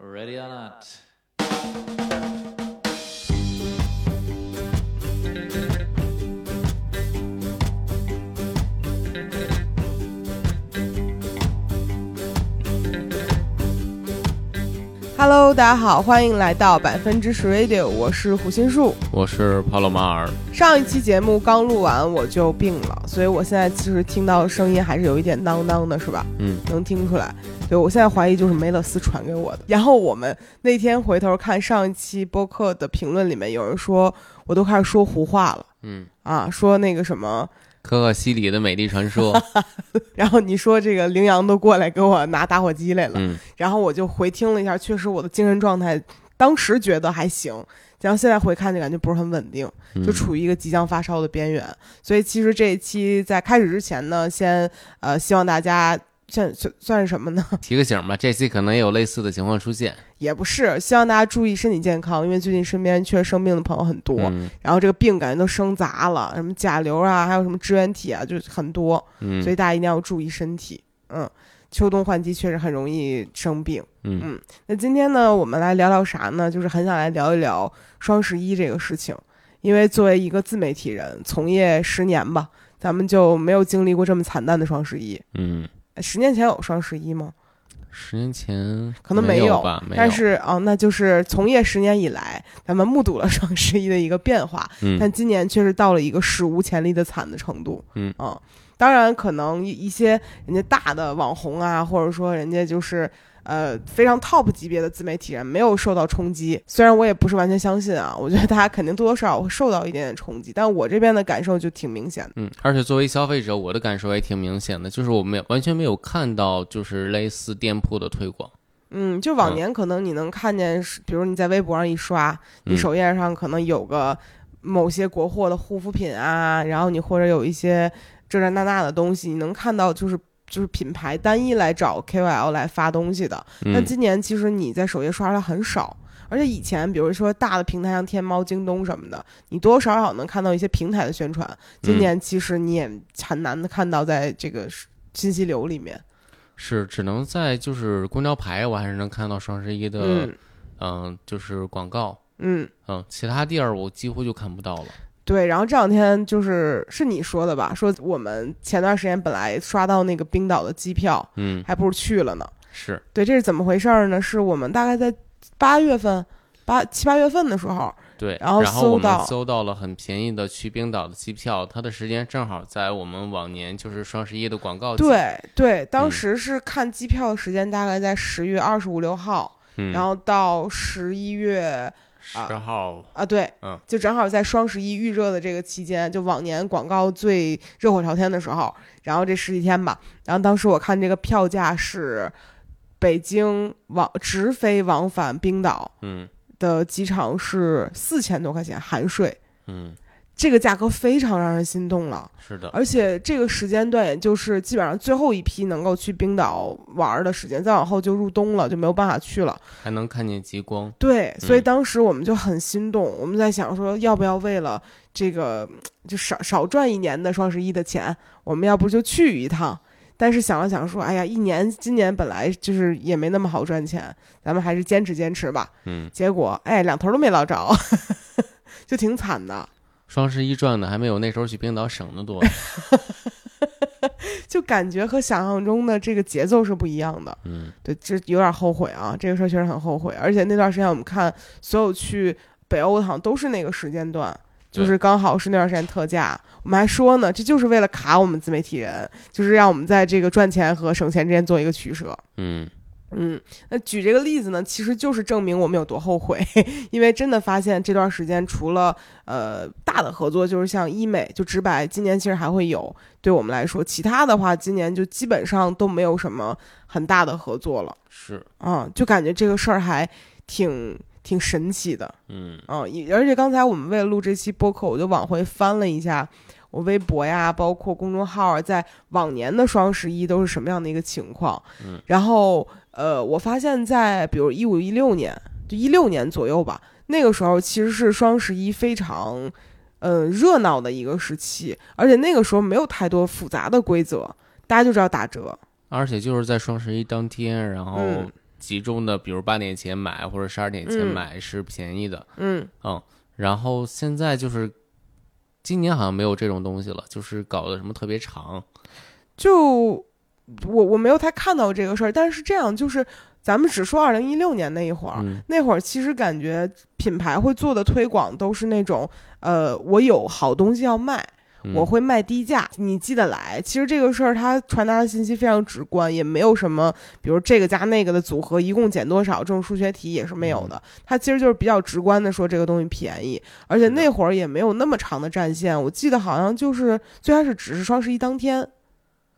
Ready or not？Hello，大家好，欢迎来到百分之十 Radio，我是胡心树。我是帕洛马尔。上一期节目刚录完我就病了，所以我现在其实听到声音还是有一点囔囔的，是吧？嗯，能听出来。对我现在怀疑就是梅勒斯传给我的。然后我们那天回头看上一期播客的评论里面，有人说我都开始说胡话了。嗯啊，说那个什么，可可西里的美丽传说。然后你说这个羚羊都过来给我拿打火机来了，嗯然后我就回听了一下，确实我的精神状态当时觉得还行，然后现在回看就感觉不是很稳定，嗯就处于一个即将发烧的边缘。所以其实这一期在开始之前呢，先呃希望大家算算算是什么呢？提个醒吧，这期可能也有类似的情况出现。也不是，希望大家注意身体健康，因为最近身边确实生病的朋友很多，嗯然后这个病感觉都生杂了，什么甲流啊，还有什么支原体啊，就很多，嗯，所以大家一定要注意身体。嗯，秋冬换季确实很容易生病。嗯嗯，那今天呢，我们来聊聊啥呢？就是很想来聊一聊双十一这个事情，因为作为一个自媒体人，从业十年吧，咱们就没有经历过这么惨淡的双十一。嗯，十年前有双十一吗？十年前可能没有吧，没有但是啊，那就是从业十年以来，咱们目睹了双十一的一个变化，嗯但今年确实到了一个史无前例的惨的程度。嗯啊，当然可能一一些人家大的网红啊，或者说人家就是呃非常 top 级别的自媒体人没有受到冲击。虽然我也不是完全相信啊，我觉得大家肯定多多少少会受到一点点冲击，但我这边的感受就挺明显的。嗯，而且作为消费者，我的感受也挺明显的，就是我没有完全没有看到就是类似店铺的推广。嗯，就往年可能你能看见是，比如你在微博上一刷，你嗯首页上可能有个某些国货的护肤品啊，然后你或者有一些这这那那的东西，你能看到就是就是品牌单一来找 KOL 来发东西的。但嗯今年其实你在首页刷的很少，而且以前比如说大的平台像天猫、京东什么的，你多多少少能看到一些平台的宣传。今嗯年其实你也很难的看到在这个信息流里面。是只能在就是公交牌，我还是能看到双十一的嗯嗯、就是广告。嗯。嗯，其他地儿我几乎就看不到了。对，然后这两天就是是你说的吧？说我们前段时间本来刷到那个冰岛的机票，嗯，还不如去了呢。是，对，这是怎么回事儿呢？是我们大概在八月份、八七八月份的时候，对。然后搜到搜到了很便宜的去冰岛的机票，它的时间正好在我们往年就是双十一的广告季。对对，当嗯时是看机票的时间大概在十月二十五六号，嗯，然后到十一月十号，啊，对，嗯。就正好在双十一预热的这个期间，就往年广告最热火朝天的时候，然后这十几天吧，然后当时我看这个票价是北京往直飞往返冰岛嗯。的机场是四千多块钱含税，嗯，这个价格非常让人心动了，是的，而且这个时间段也就是基本上最后一批能够去冰岛玩的时间，再往后就入冬了，就没有办法去了。还能看见极光。对，所以嗯当时我们就很心动，我们在想说，要不要为了这个就少少赚一年的双十一的钱，我们要不就去一趟？但是想了想说，哎呀，一年今年本来就是也没那么好赚钱，咱们还是坚持坚持吧。嗯，结果哎，两头都没捞着，就挺惨的。双十一赚的还没有那时候去冰岛省的多。就感觉和想象中的这个节奏是不一样的。嗯对，这有点后悔啊，这个事儿确实很后悔。而且那段时间我们看所有去北欧的好像都是那个时间段，就是刚好是那段时间特价。我们还说呢，这就是为了卡我们自媒体人，就是让我们在这个赚钱和省钱之间做一个取舍。嗯嗯，那举这个例子呢，其实就是证明我们有多后悔，因为真的发现这段时间除了呃大的合作，就是像医美，就直白，今年其实还会有，对我们来说，其他的话，今年就基本上都没有什么很大的合作了，是，啊、就感觉这个事儿还挺挺神奇的，嗯。啊，而且刚才我们为了录这期播客，我就往回翻了一下我微博呀，包括公众号啊，在往年的双十一都是什么样的一个情况。嗯，然后呃，我发现，在比如一五一六年，就一六年左右吧，那个时候其实是双十一非常呃热闹的一个时期，而且那个时候没有太多复杂的规则，大家就知道打折。而且就是在双十一当天，然后嗯集中的，比如八点前买或者十二点前嗯买是便宜的，嗯嗯，然后现在就是今年好像没有这种东西了，就是搞的什么特别长，就我我没有太看到这个事儿，但是这样就是咱们只说二零一六年那一会儿，嗯那会儿其实感觉品牌会做的推广都是那种，呃，我有好东西要卖，嗯我会卖低价，你记得来。其实这个事儿它传达的信息非常直观，也没有什么，比如这个加那个的组合一共减多少这种数学题也是没有的。它其实就是比较直观的说这个东西便宜，而且那会儿也没有那么长的战线，我记得好像就是最开始只是双十一当天。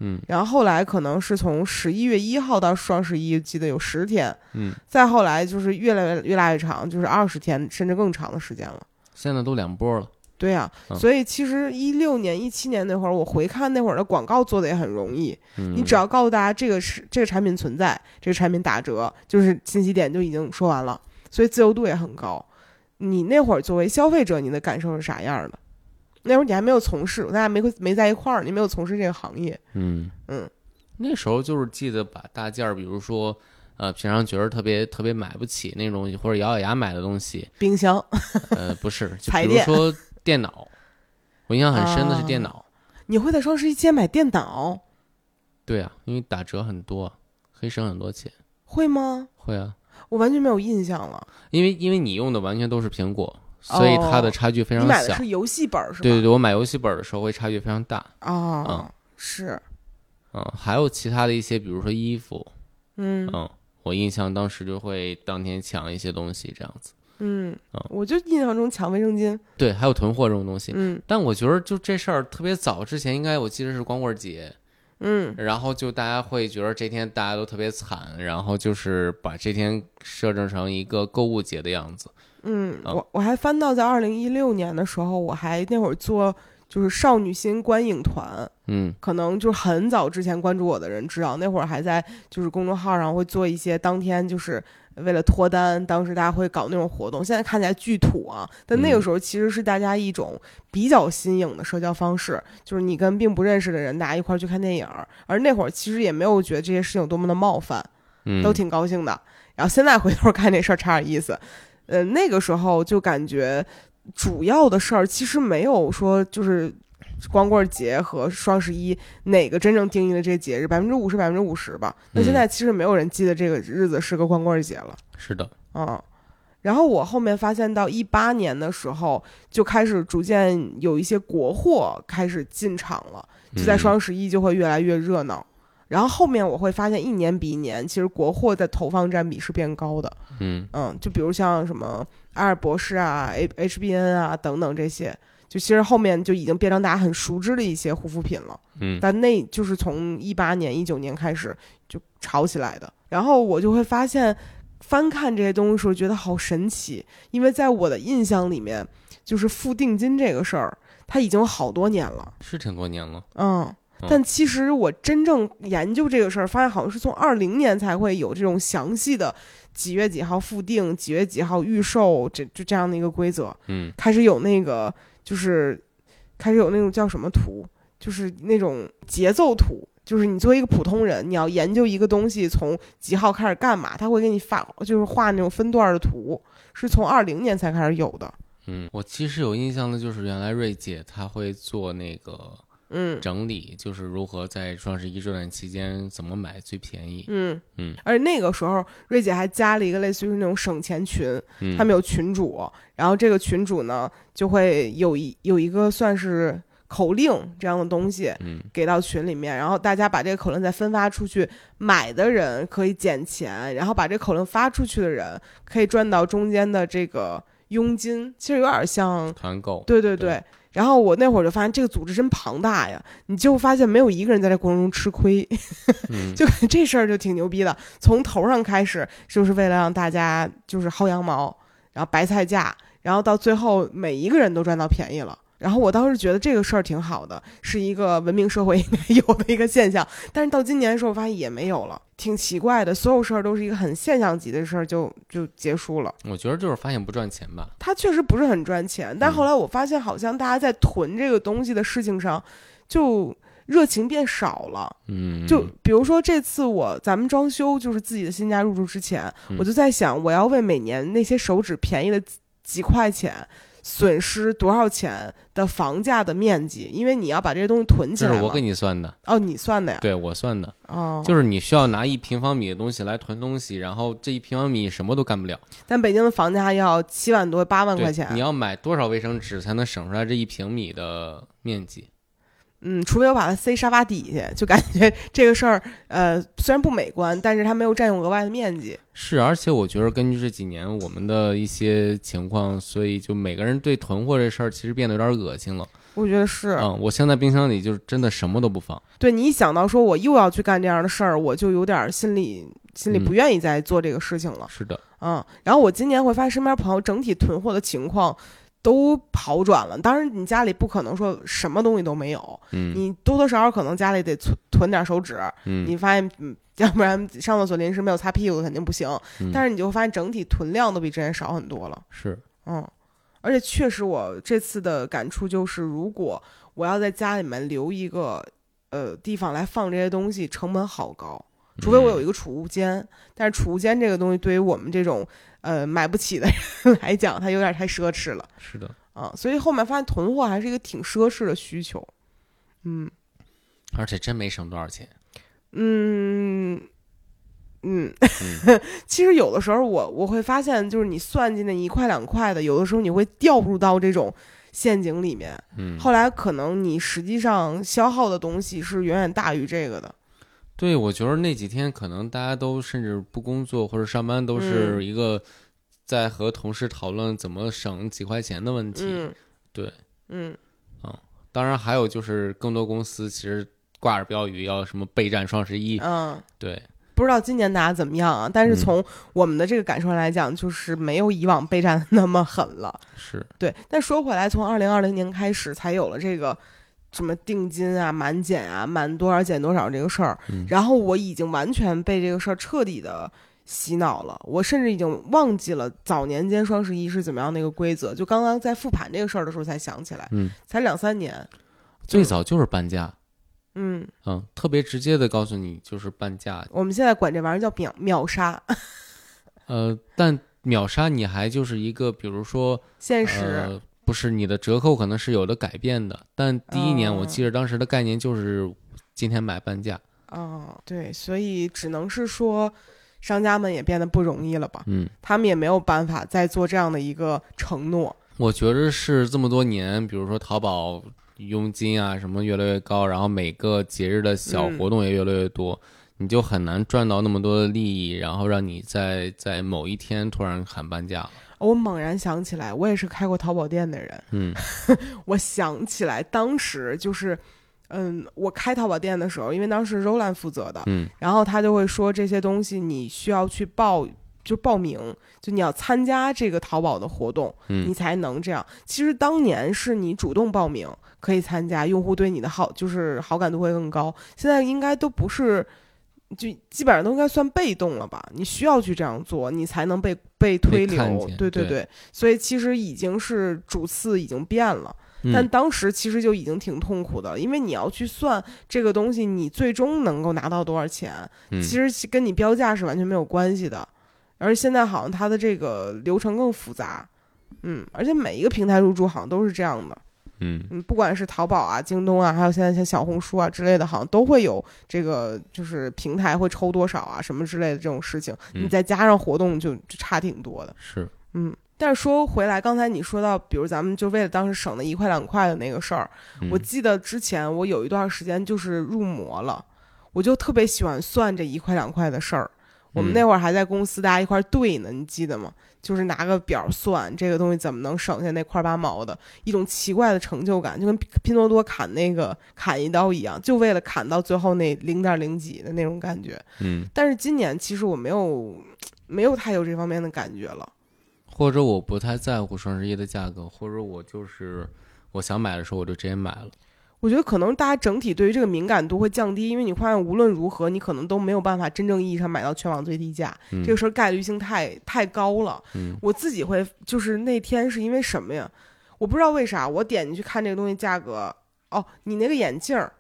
嗯然后后来可能是从十一月一号到双十一，记得有十天，嗯，再后来就是越来越越来越长，就是二十天甚至更长的时间了。现在都两波了，对呀、嗯所以其实一六年、一七年那会儿，我回看那会儿的广告做的也很容易，嗯，你只要告诉大家这个是这个产品存在，这个产品打折，就是信息点就已经说完了，所以自由度也很高。你那会儿作为消费者，你的感受是啥样的？那时候你还没有从事，咱俩没没在一块儿，你没有从事这个行业，嗯嗯，那时候就是记得把大件儿，比如说。呃，平常觉得特别特别买不起那种，或者咬咬牙买的东西，冰箱，呃，不是，就比如说电脑，我印象很深的是啊电脑，你会在双十一期间买电脑，对啊，因为打折很多，可以省很多钱，会吗？会啊，我完全没有印象了。因为因为你用的完全都是苹果，所以它的差距非常小。买的是游戏本是吧？对对对，我买游戏本的时候会差距非常大。哦、嗯是，嗯，还有其他的一些，比如说衣服，嗯嗯，我印象当时就会当天抢一些东西这样子。嗯嗯，我就印象中抢卫生巾，对，还有囤货这种东西。嗯但我觉得就这事儿特别早之前，应该我记得是光棍节，嗯然后就大家会觉得这天大家都特别惨，然后就是把这天设置成一个购物节的样子。嗯，啊我我还翻到在二零一六年的时候，我还那会儿做就是少女心观影团，嗯可能就很早之前关注我的人知道，那会儿还在就是公众号上会做一些当天就是为了脱单，当时大家会搞那种活动。现在看起来巨土啊，但那个嗯时候其实是大家一种比较新颖的社交方式，就是你跟并不认识的人，大家一块儿去看电影儿。而那会儿其实也没有觉得这些事情有多么的冒犯，嗯，都挺高兴的。然后现在回头看这事儿差点意思，呃，那个时候就感觉主要的事儿其实没有说就是光棍节和双十一哪个真正定义了这个节日，百分之五十百分之五十吧。那现在其实没有人记得这个日子是个光棍节了，是的，嗯。然后我后面发现到一八年的时候，就开始逐渐有一些国货开始进场了。就在嗯双十一就会越来越热闹。然后后面我会发现，一年比一年，其实国货的投放占比是变高的。嗯嗯，就比如像什么阿尔博士啊、H HBN 啊等等这些，就其实后面就已经变成大家很熟知的一些护肤品了。嗯但那就是从一八年、一九年开始就炒起来的。然后我就会发现，翻看这些东西的时候觉得好神奇，因为在我的印象里面，就是付定金这个事儿，它已经有好多年了。是挺多年了。嗯嗯，但其实我真正研究这个事儿，发现好像是从二零年才会有这种详细的几月几号复定、几月几号预售，这就这样的一个规则，嗯开始有那个就是开始有那种叫什么图，就是那种节奏图。就是你作为一个普通人，你要研究一个东西从几号开始干嘛，他会给你发，就是画那种分段的图，是从二零年才开始有的。嗯，我其实有印象的就是原来瑞姐她会做那个嗯整理，就是如何在双十一这段期间怎么买最便宜。嗯嗯，而且那个时候，瑞姐还加了一个类似于那种省钱群，嗯，他们有群主，然后这个群主呢就会有一有一个算是口令这样的东西嗯给到群里面，然后大家把这个口令再分发出去，买的人可以减钱，然后把这口令发出去的人可以赚到中间的这个佣金，其实有点像，团购。对对对。对然后我那会儿就发现这个组织真庞大呀，你就发现没有一个人在这过程中吃亏，嗯就这事儿就挺牛逼的。从头上开始，就是为了让大家就是薅羊毛，然后白菜价，然后到最后每一个人都赚到便宜了。然后我当时觉得这个事儿挺好的，是一个文明社会应 该有的一个现象。但是到今年的时候，我发现也没有了，挺奇怪的。所有事儿都是一个很现象级的事儿，就就结束了。我觉得就是发现不赚钱吧。它确实不是很赚钱，但嗯后来我发现，好像大家在囤这个东西的事情上，就热情变少了。嗯，就比如说这次我咱们装修，就是自己的新家入住之前，嗯我就在想，我要为每年那些手指便宜的几几块钱。损失多少钱的房价的面积？因为你要把这些东西囤起来。这是我给你算的，哦，你算的呀？对我算的，哦，就是你需要拿一平方米的东西来囤东西，然后这一平方米什么都干不了。但北京的房价要七万多、八万块钱。你要买多少卫生纸才能省出来这一平米的面积？嗯，除非我把它塞沙发底下，就感觉 这个事儿，呃，虽然不美观，但是它没有占用额外的面积。是，而且我觉得根据这几年我们的一些情况，所以就每个人对囤货这事儿其实变得有点恶心了。我觉得是，嗯，我现在冰箱里就是真的什么都不放。对你一想到说我又要去干这样的事儿，我就有点心里心里不嗯愿意再做这个事情了。是的，嗯，然后我今年会发现身边朋友整体囤货的情况都好转了。当然，你家里不可能说什么东西都没有，嗯你多多少少可能家里得存囤点手纸。嗯，你发现，嗯，要不然上厕所临时没有擦屁股肯定不行。嗯但是你就会发现整体囤量都比之前少很多了。是，嗯，而且确实，我这次的感触就是，如果我要在家里面留一个呃地方来放这些东西，成本好高。除非我有一个，个储物间，但是储物间这个东西对于我们这种呃买不起的人 来讲，它有点太奢侈了是的，啊。所以后面发现囤货还是一个挺奢侈的需求。嗯而且真没省多少钱。嗯嗯，嗯 其实有的时候我我会发现，就是你算计那一块两块的，有的时候你会掉入到这种陷阱里面。嗯，后来可能你实际上消耗的东西是远远大于这个的。对，我觉得那几天可能大家都甚至不工作或者上班，都嗯是一个在和同事讨论怎么省几块钱的问题。嗯，对，嗯，嗯当然还有就是更多公司其实挂着标语要什么备战双十一。嗯，对，不知道今年大家怎么样啊？但是嗯从我们的这个感受来讲，就是没有以往备战那么狠了。是，对，但说回来，从二零二零年开始才有了这个什么定金啊、满减啊、满多少减多少这个事儿。嗯然后我已经完全被这个事儿彻底的洗脑了，我甚至已经忘记了早年间双十一是怎么样的一个规则。就刚刚在复盘这个事儿的时候才想起来，嗯，才两三年。最早就是半价。嗯，嗯，特别直接的告诉你就是半价，我们现在管这玩意儿叫秒秒杀，呃，但秒杀你还就是一个，比如说，限时。呃，不是你的折扣可能是有的改变的，但第一年我哦记得当时的概念就是今天买半价，哦，对，所以只能是说，商家们也变得不容易了吧？嗯，他们也没有办法再做这样的一个承诺。我觉得是这么多年，比如说淘宝佣金啊什么越来越高，然后每个节日的小嗯活动也越来越多，你就很难赚到那么多的利益，然后让你在在某一天突然喊半价了。我猛然想起来，我也是开过淘宝店的人。嗯 我想起来，当时就是，嗯，我开淘宝店的时候，因为当时 Roland 负责的，嗯然后他就会说这些东西你需要去报，就报名，就你要参加这个淘宝的活动，你嗯才能这样。其实当年是你主动报名可以参加，用户对你的好就是好感度会更高。现在应该都不是，就基本上都应该算被动了吧？你需要去这样做，你才能被被推流。见对对对，所以其实已经是主次已经变了。但嗯当时其实就已经挺痛苦的，因为你要去算这个东西，你最终能够拿到多少钱，嗯，其实跟你标价是完全没有关系的。而现在好像它的这个流程更复杂，嗯，而且每一个平台入驻好像都是这样的，嗯嗯，不管是淘宝啊、京东啊，还有现在像小红书啊之类的，好像都会有这个就是平台会抽多少啊什么之类的这种事情，嗯你再加上活动就就差挺多的。是嗯，但是说回来，刚才你说到，比如咱们就为了当时省那一块两块的那个事儿，嗯我记得之前我有一段时间就是入魔了，我就特别喜欢算这一块两块的事儿。我们嗯那会儿还在公司，大家一块儿对呢，你记得吗？就是拿个表算这个东西怎么能省下那块八毛的，一种奇怪的成就感，就跟拼拼多多砍那个砍一刀一样，就为了砍到最后那零点零几的那种感觉。嗯，但是今年其实我没有没有太有这方面的感觉了。或者我不太在乎双十一的价格，或者我就是我想买的时候我就直接买了。我觉得可能大家整体对于这个敏感度会降低，因为你发现无论如何，你可能都没有办法真正意义上买到全网最低价，嗯这个事儿概率性太太高了。嗯我自己会就是那天是因为什么呀？我不知道为啥，我点进去看这个东西价格，哦，你那个眼镜儿，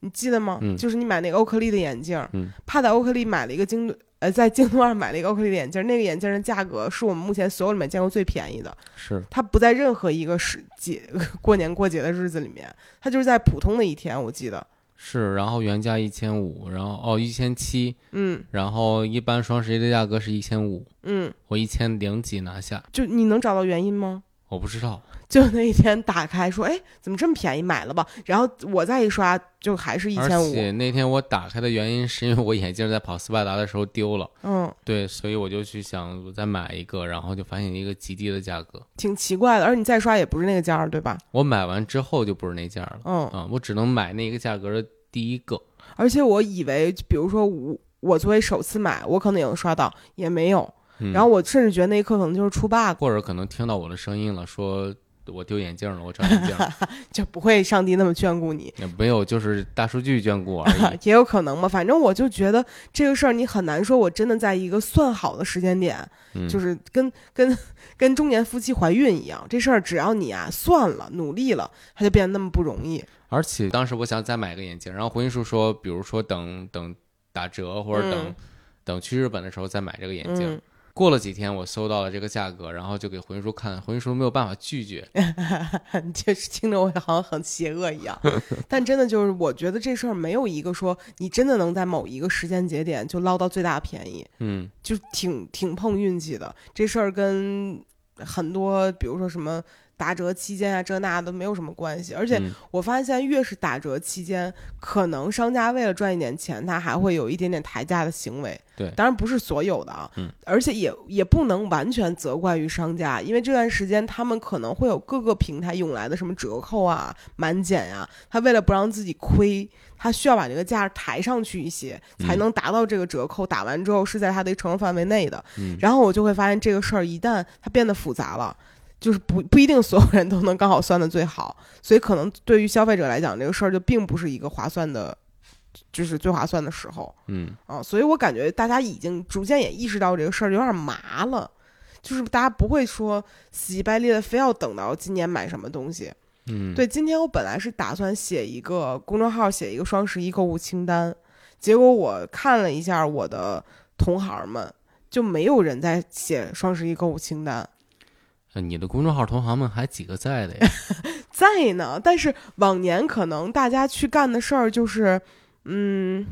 你记得吗？嗯就是你买那个欧克利的眼镜，嗯帕在欧克利买了一个京东，呃，在京东上买了一个欧克利的眼镜，那个眼镜的价格是我们目前所有里面见过最便宜的，是。它不在任何一个时节 过年过节的日子里面，它就是在普通的一天，我记得，是，然后原价一千五，然后哦一千七，嗯。然后一般双十一的价格是一千五，嗯，我一千零几拿下，就你能找到原因吗？我不知道，就那一天打开说，哎，怎么这么便宜？买了吧。然后我再一刷，就还是一千五。且那天我打开的原因是因为我眼镜在跑斯巴达的时候丢了，嗯，对，所以我就去想我再买一个，然后就发现一个极低的价格，挺奇怪的。而你再刷也不是那个价儿，对吧？我买完之后就不是那价了，嗯，啊，我只能买那个价格的第一个，而且我以为，比如说我我作为首次买，我可能也能刷到，也没有。嗯然后我甚至觉得那一刻可能就是出 bug，或者可能听到我的声音了，说我丢眼镜了，我找眼镜，就不会上帝那么眷顾你。也没有，就是大数据眷顾而已。也有可能吧，反正我就觉得这个事儿你很难说，我真的在一个算好的时间点，嗯，就是跟跟 跟中年夫妻怀孕一样，这事儿只要你啊算了，努力了，它就变得那么不容易。而且当时我想再买个眼镜，然后胡云叔说，比如说等等打折或者等、嗯等去日本的时候再买这个眼镜。嗯，过了几天，我搜到了这个价格，然后就给回音叔看，回音叔没有办法拒绝。就是听着我好像很邪恶一样，但真的就是我觉得这事儿没有一个说你真的能在某一个时间节点就捞到最大便宜，嗯就挺挺碰运气的。这事儿跟很多比如说什么打折期间啊这那都没有什么关系，而且嗯我发现越是打折期间，可能商家为了赚一点钱，他还会有一点点抬价的行为。对当然不是所有的啊，嗯而且也也不能完全责怪于商家，因为这段时间他们可能会有各个平台涌来的什么折扣啊、满减呀、他为了不让自己亏，他需要把这个价抬上去一些，才嗯能达到这个折扣。打完之后是在他的承受范围内的。嗯然后我就会发现这个事儿一旦它变得复杂了。就是不不一定所有人都能刚好算的最好，所以可能对于消费者来讲，这个事儿就并不是一个划算的，就是最划算的时候嗯啊。所以我感觉大家已经逐渐也意识到这个事儿有点麻了，就是大家不会说死乞白赖的非要等到今年买什么东西。嗯，对，今天我本来是打算写一个公众号，写一个双十一购物清单，结果我看了一下我的同行们，就没有人在写双十一购物清单。呃你的公众号同行们还几个在的呀？在呢，但是往年可能大家去干的事儿就是，嗯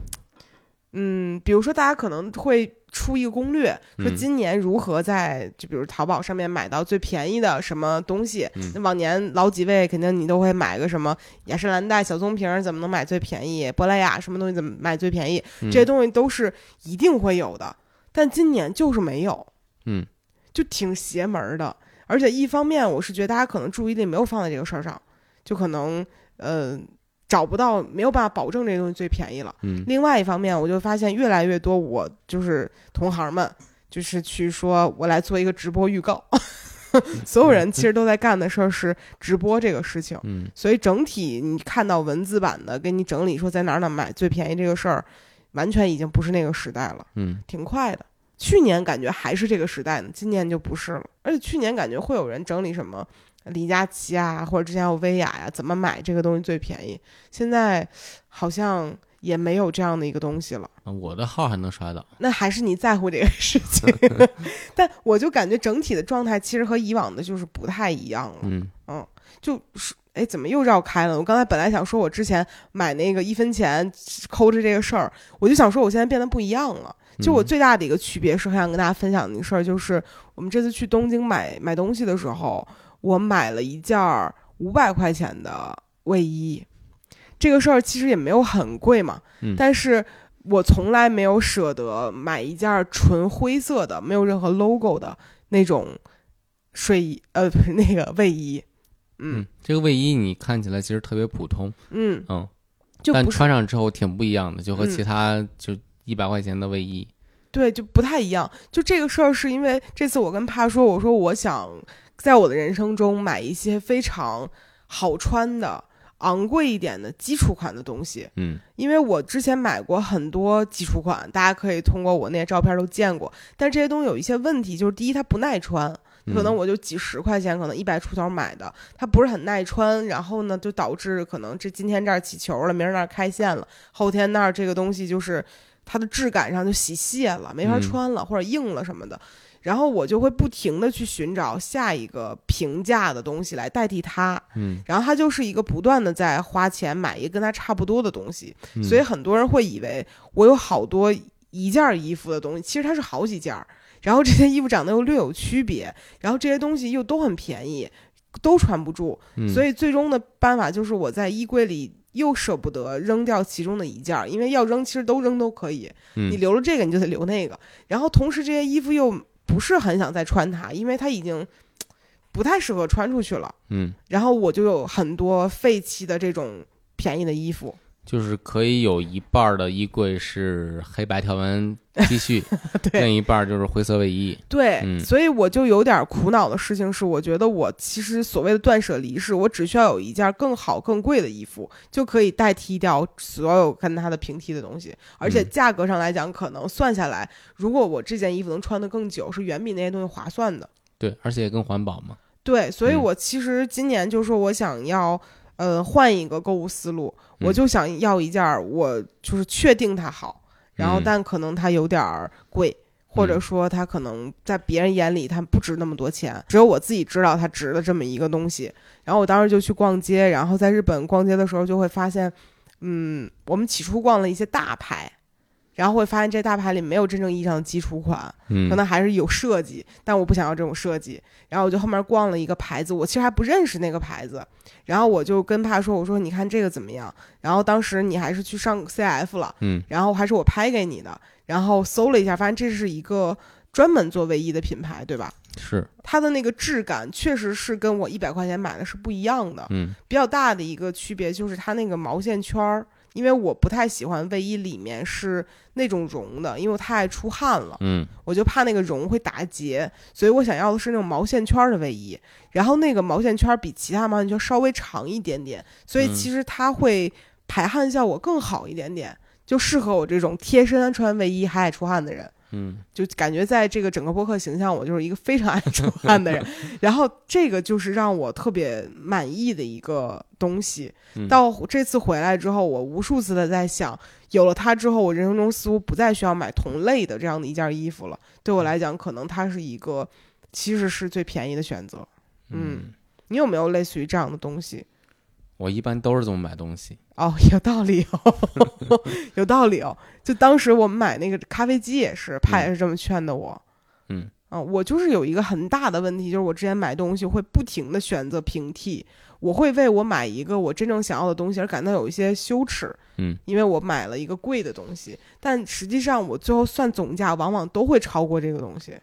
嗯，比如说大家可能会出一个攻略，说嗯今年如何在就比如淘宝上面买到最便宜的什么东西。嗯那往年老几位肯定你都会买个什么雅诗兰黛小棕瓶儿怎么能买最便宜，珀莱雅什么东西怎么买最便宜，嗯这些东西都是一定会有的。但今年就是没有，嗯就挺邪门儿的。而且一方面，我是觉得大家可能注意力没有放在这个事儿上，就可能呃找不到，没有办法保证这个东西最便宜了。嗯另外一方面，我就发现越来越多，我就是同行们，就是去说我来做一个直播预告，所有人其实都在干的事儿是直播这个事情。嗯所以整体你看到文字版的给你整理说在哪儿哪儿买最便宜这个事儿，完全已经不是那个时代了。嗯挺快的。去年感觉还是这个时代呢，今年就不是了。而且去年感觉会有人整理什么李佳琦啊，或者之前有薇娅呀，怎么买这个东西最便宜。现在好像也没有这样的一个东西了。啊我的号还能刷到。那还是你在乎这个事情，但我就感觉整体的状态其实和以往的就是不太一样了。嗯就是哎，怎么又绕开了？我刚才本来想说，我之前买那个一分钱抠着这个事儿，我就想说，我现在变得不一样了。就我嗯。最大的一个区别是，很想跟大家分享的一个事儿，就是我们这次去东京买买东西的时候，我买了一件五百块钱的卫衣。这个事儿其实也没有很贵嘛，嗯。但是我从来没有舍得买一件纯灰色的、没有任何 logo 的那种睡衣，呃，不是那个卫衣。嗯嗯，这个卫衣你看起来其实特别普通，嗯，嗯，但穿上之后挺不一样的，就和嗯。其他就一百块钱的卫衣。对，就不太一样。就这个事儿，是因为这次我跟帕说，我说我想在我的人生中买一些非常好穿的、昂贵一点的基础款的东西，嗯因为我之前买过很多基础款，大家可以通过我那些照片都见过，但这些东西有一些问题，就是第一它不耐穿。可能我就几十块钱，可能一百出头买的，它不是很耐穿，然后呢，就导致可能这今天这儿起球了，明儿那儿开线了，后天那儿这个东西就是它的质感上就洗卸了，没法嗯。穿了，或者硬了什么的。然后我就会不停的去寻找下一个平价的东西来代替它，嗯，然后它就是一个不断的在花钱买一个跟它差不多的东西，嗯。所以很多人会以为我有好多一件儿衣服的东西，其实它是好几件儿。然后这些衣服长得又略有区别，然后这些东西又都很便宜，都穿不住，嗯。所以最终的办法就是我在衣柜里又舍不得扔掉其中的一件儿，因为要扔其实都扔都可以，嗯你留了这个你就得留那个。然后同时这些衣服又不是很想再穿它，因为它已经不太适合穿出去了。嗯，然后我就有很多废弃的这种便宜的衣服，就是可以有一半儿的衣柜是黑白条纹 T 恤，对另一半儿就是灰色卫衣。对，嗯所以我就有点苦恼的事情是，我觉得我其实所谓的断舍离是，我只需要有一件更好、更贵的衣服，就可以代替掉所有跟它的平替的东西，而且嗯价格上来讲，可能算下来，如果我这件衣服能穿得更久，是远比那些东西划算的。对，而且也更环保嘛。对，所以嗯我其实今年就说我想要，呃，换一个购物思路，我嗯就想要一件儿我就是确定它好，然后嗯但可能它有点儿贵，或者嗯说它可能在别人眼里它不值那么多钱，只有我自己知道它值的这么一个东西。然后我当时就去逛街，然后在日本逛街的时候就会发现，嗯，我们起初逛了一些大牌。然后会发现这大牌里没有真正意义上的基础款，嗯，可能还是有设计，但我不想要这种设计。然后我就后面逛了一个牌子，我其实还不认识那个牌子，然后我就跟他说：“我说你看这个怎么样？”然后当时你还是去上 CF 了，嗯然后还是我拍给你的，然后搜了一下，发现这是一个专门做卫衣的品牌，对吧？是，它的那个质感确实是跟我一百块钱买的是不一样的，嗯比较大的一个区别就是它那个毛线圈儿，因为我不太喜欢卫衣里面是那种绒的，因为我太爱出汗了。嗯我就怕那个绒会打结，所以我想要的是那种毛线圈儿的卫衣。然后那个毛线圈儿比其他毛线圈稍微长一点点，所以嗯其实它会排汗效果更好一点点，就适合我这种贴身穿卫衣还爱出汗的人。嗯就感觉在这个整个播客形象，我就是一个非常爱出汗的人。然后这个就是让我特别满意的一个东西。嗯到这次回来之后，我无数次的在想，有了它之后，我人生中似乎不再需要买同类的这样的一件衣服了。对我来讲，可能它是一个其实是最便宜的选择。嗯你有没有类似于这样的东西？我一般都是这么买东西。哦，有道理哦，有道理哦。就当时我们买那个咖啡机也是，他也是这么劝的我。嗯啊，我就是有一个很大的问题，就是我之前买东西会不停的选择平替，我会为我买一个我真正想要的东西而感到有一些羞耻，嗯因为我买了一个贵的东西，但实际上我最后算总价，往往都会超过这个东西。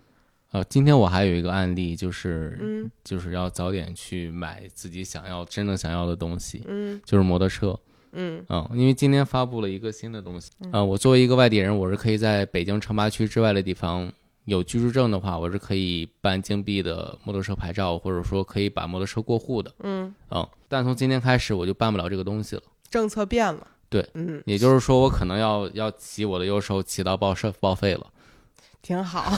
呃，今天我还有一个案例，就是、嗯就是要早点去买自己想要真正想要的东西，嗯就是摩托车。嗯嗯，因为今天发布了一个新的东西。嗯、我作为一个外地人，我是可以在北京城八区之外的地方有居住证的话，我是可以办京 B 的摩托车牌照，或者说可以把摩托车过户的。嗯，嗯，但从今天开始我就办不了这个东西了。政策变了。对，嗯，也就是说，我可能要要骑我的右手骑到报社报废了。挺好。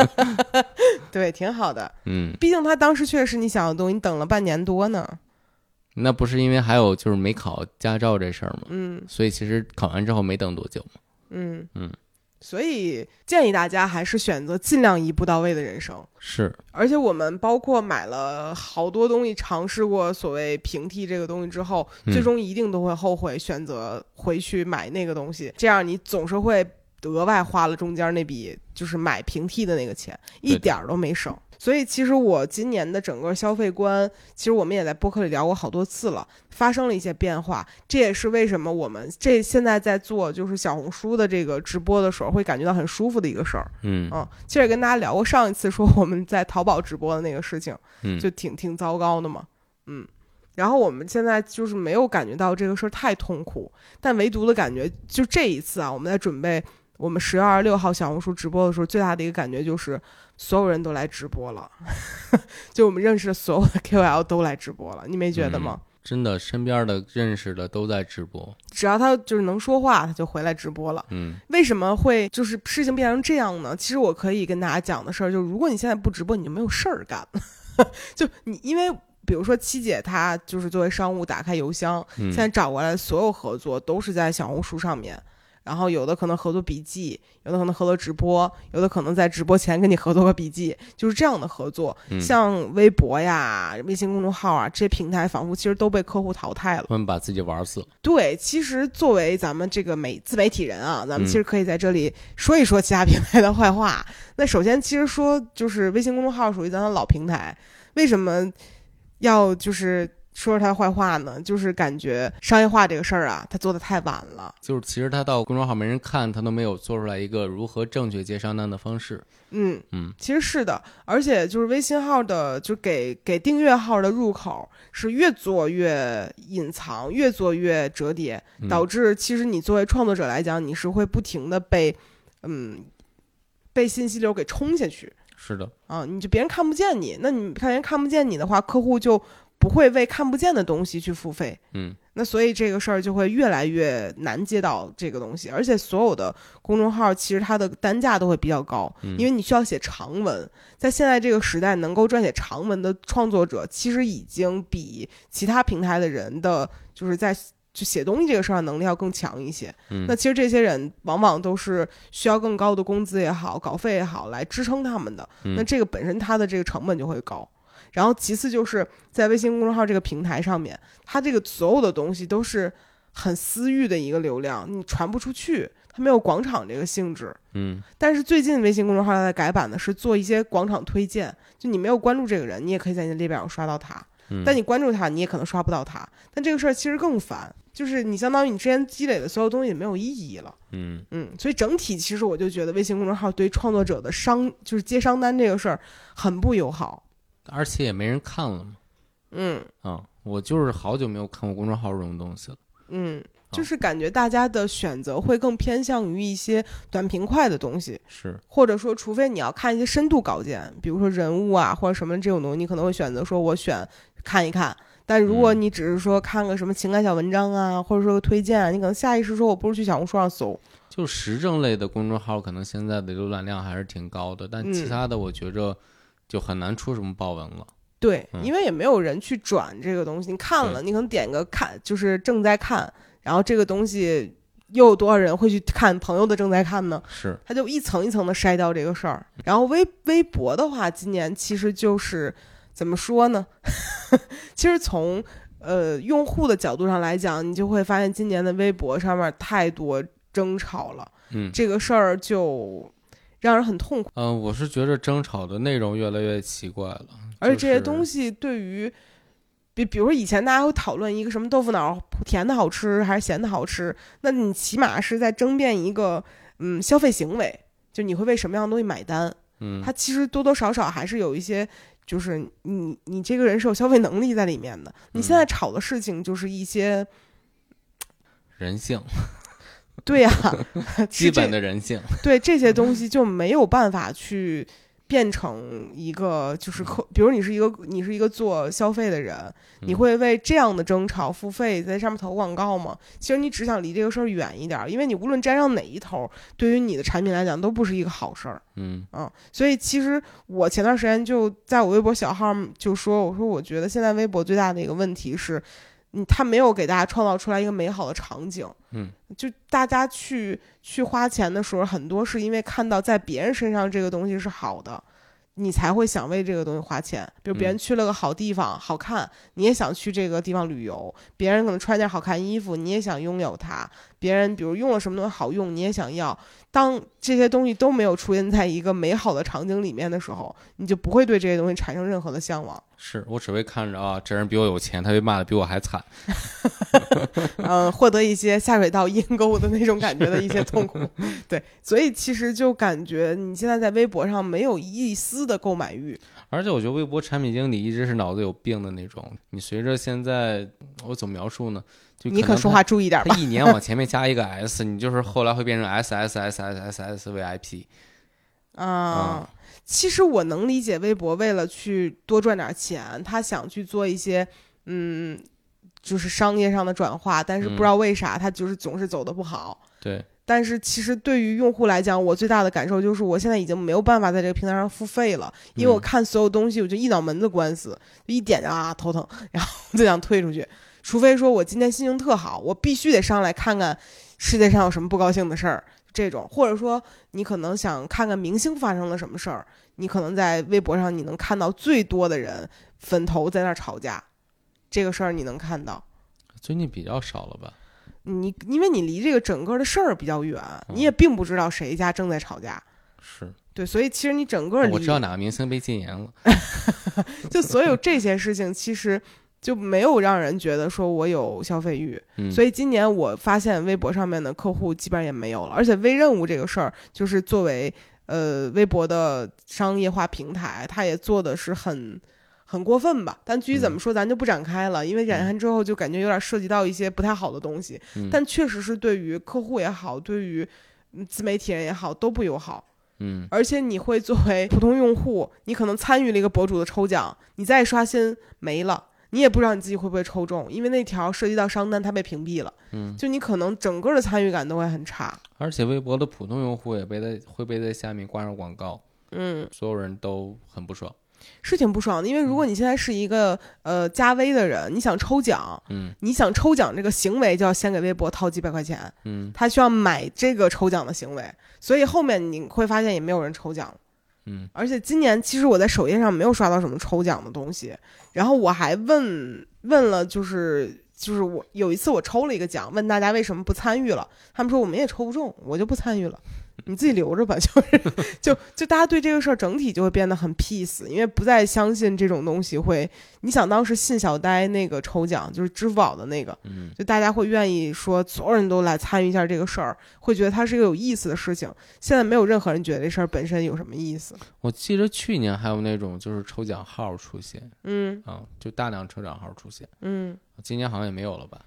对，挺好的。嗯，毕竟他当时确实是你想要的东西，你等了半年多呢。那不是因为还有就是没考驾照这事儿吗？嗯所以其实考完之后没等多久嘛。嗯嗯，所以建议大家还是选择尽量一步到位的人生。是，而且我们包括买了好多东西，尝试过所谓平替这个东西之后，嗯最终一定都会后悔选择回去买那个东西。这样你总是会额外花了中间那笔就是买平替的那个钱，一点儿都没省。所以其实我今年的整个消费观，其实我们也在播客里聊过好多次了，发生了一些变化。这也是为什么我们这现在在做就是小红书的这个直播的时候，会感觉到很舒服的一个事儿。嗯嗯，其实也跟大家聊过上一次说我们在淘宝直播的那个事情，嗯，就挺挺糟糕的嘛。嗯，然后我们现在就是没有感觉到这个事儿太痛苦，但唯独的感觉就这一次啊，我们在准备我们十月二十六号小红书直播的时候，最大的一个感觉就是所有人都来直播了，就我们认识的所有的 KOL 都来直播了，你没觉得吗？真的身边的认识的都在直播。只要他就是能说话，他就回来直播了。嗯为什么会就是事情变成这样呢？其实我可以跟大家讲的事儿，就是如果你现在不直播，你就没有事儿干。就你因为比如说七姐她就是作为商务打开邮箱，嗯现在找过来的所有合作都是在小红书上面。然后有的可能合作笔记，有的可能合作直播，有的可能在直播前跟你合作个笔记，就是这样的合作。嗯，像微博呀、微信公众号啊这些平台，仿佛其实都被客户淘汰了。他们把自己玩死了。对，其实作为咱们这个媒自媒体人啊，咱们嗯其实可以在这里说一说其他平台的坏话。那首先，其实说就是微信公众号属于咱的老平台，为什么要就是说说他坏话呢？就是感觉商业化这个事儿啊，他做的太晚了。就是其实他到公众号没人看，他都没有做出来一个如何正确接商单的方式。嗯嗯，其实是的，而且就是微信号的，就给给订阅号的入口是越做越隐藏，越做越折叠，嗯导致其实你作为创作者来讲，你是会不停的被，嗯，被信息流给冲下去是的，啊，你就别人看不见你，那你看人看不见你的话，客户就不会为看不见的东西去付费，嗯那所以这个事儿就会越来越难接到这个东西，而且所有的公众号其实它的单价都会比较高，嗯因为你需要写长文，在现在这个时代，能够撰写长文的创作者，其实已经比其他平台的人的，就是在就写东西这个事儿上能力要更强一些。嗯那其实这些人往往都是需要更高的工资也好，稿费也好来支撑他们的。嗯那这个本身它的这个成本就会高。然后其次就是在微信公众号这个平台上面，它这个所有的东西都是很私域的一个流量，你传不出去，它没有广场这个性质。嗯但是最近微信公众号它在改版呢是做一些广场推荐，就你没有关注这个人，你也可以在你的列表上刷到他，嗯，但你关注他，你也可能刷不到他。但这个事儿其实更烦，就是你相当于你之前积累的所有东西也没有意义了。嗯嗯，所以整体其实我就觉得微信公众号对创作者的商就是接商单这个事儿很不友好。而且也没人看了嘛。嗯啊，我就是好久没有看过公众号这种东西了。嗯，就是感觉大家的选择会更偏向于一些短平快的东西，是，或者说，除非你要看一些深度稿件，比如说人物啊或者什么这种东西，你可能会选择说我选看一看。但如果嗯你只是说看个什么情感小文章啊，或者说个推荐啊，你可能下意识说我不如去小红书上搜。就时政类的公众号，可能现在的浏览量还是挺高的，但其嗯他的我觉着就很难出什么爆文了。对，嗯因为也没有人去转这个东西，你看了，你可能点个看，就是正在看，然后这个东西又有多少人会去看朋友的正在看呢？是，他就一层一层的筛掉这个事儿。然后微微博的话，今年其实就是怎么说呢？其实从呃用户的角度上来讲，你就会发现今年的微博上面太多争吵了，嗯这个事儿就让人很痛苦。嗯、我是觉着争吵的内容越来越奇怪了，而且这些东西对于，比比如说以前大家会讨论一个什么豆腐脑甜的好吃还是咸的好吃，那你起码是在争辩一个嗯消费行为，就你会为什么样的东西买单。嗯，它其实多多少少还是有一些，就是你你这个人是有消费能力在里面的。你现在吵的事情就是一些，人性，对呀、基本的人性。对这些东西就没有办法去变成一个就是客，比如你是一个你是一个做消费的人，你嗯会为这样的争吵付费在上面投广告吗？其实你只想离这个事儿远一点儿，因为你无论沾上哪一头，对于你的产品来讲都不是一个好事儿。嗯嗯，所以其实我前段时间就在我微博小号就说，我说我觉得现在微博最大的一个问题是，嗯，他没有给大家创造出来一个美好的场景。嗯，就大家去去花钱的时候，很多是因为看到在别人身上这个东西是好的。你才会想为这个东西花钱，比如别人嗯去了个好地方，好看，你也想去这个地方旅游。别人可能穿件好看衣服，你也想拥有它。别人比如用了什么东西好用，你也想要。当这些东西都没有出现在一个美好的场景里面的时候，你就不会对这些东西产生任何的向往。是我只会看着啊，这人比我有钱，他被骂的比我还惨。嗯，获得一些下水道阴沟的那种感觉的一些痛苦。对，所以其实就感觉你现在在微博上没有一丝的购买欲。而且我觉得微博产品经理一直是脑子有病的那种。你随着现在，我怎么描述呢？就你可说话注意点吧他。一年往前面加一个 S，你就是后来会变成 S S S S S S VIP。啊，其实我能理解微博为了去多赚点钱，他想去做一些嗯就是商业上的转化，但是不知道为啥他就是总是走的不好。对，但是其实对于用户来讲，我最大的感受就是我现在已经没有办法在这个平台上付费了，因为我看所有东西我就一脑门子官司，一点啊头疼，然后就想退出去。除非说我今天心情特好，我必须得上来看看世界上有什么不高兴的事儿，这种，或者说你可能想看看明星发生了什么事儿，你可能在微博上你能看到最多的人粉头在那儿吵架，这个事儿你能看到。最近比较少了吧？你因为你离这个整个的事儿比较远，你也并不知道谁家正在吵架。是对，所以其实你整个我知道哪个明星被禁言了，就所有这些事情其实。就没有让人觉得说我有消费欲，所以今年我发现微博上面的客户基本上也没有了。而且微任务这个事儿，就是作为呃微博的商业化平台，它也做的是很很过分吧。但具体怎么说，咱就不展开了，因为展开之后就感觉有点涉及到一些不太好的东西。但确实是对于客户也好，对于自媒体人也好都不友好。嗯，而且你会作为普通用户，你可能参与了一个博主的抽奖，你再刷新没了。你也不知道你自己会不会抽中，因为那条涉及到商单，它被屏蔽了。嗯，就你可能整个的参与感都会很差。而且微博的普通用户也被在会被在下面挂上广告。嗯，所有人都很不爽，是挺不爽的。因为如果你现在是一个呃加微的人，你想抽奖，嗯，你想抽奖这个行为就要先给微博掏几百块钱，嗯，他需要买这个抽奖的行为，所以后面你会发现也没有人抽奖。嗯，而且今年其实我在首页上没有刷到什么抽奖的东西，然后我还问问了，就是就是我有一次我抽了一个奖，问大家为什么不参与了，他们说我们也抽不中，我就不参与了。你自己留着吧，就是就就大家对这个事儿整体就会变得很 peace，因为不再相信这种东西会。你想当时信小呆那个抽奖，就是支付宝的那个，嗯，就大家会愿意说所有人都来参与一下这个事儿，会觉得它是一个有意思的事情。现在没有任何人觉得这事儿本身有什么意思。我记得去年还有那种就是抽奖号出现，嗯啊，就大量抽奖号出现，嗯，今年好像也没有了吧。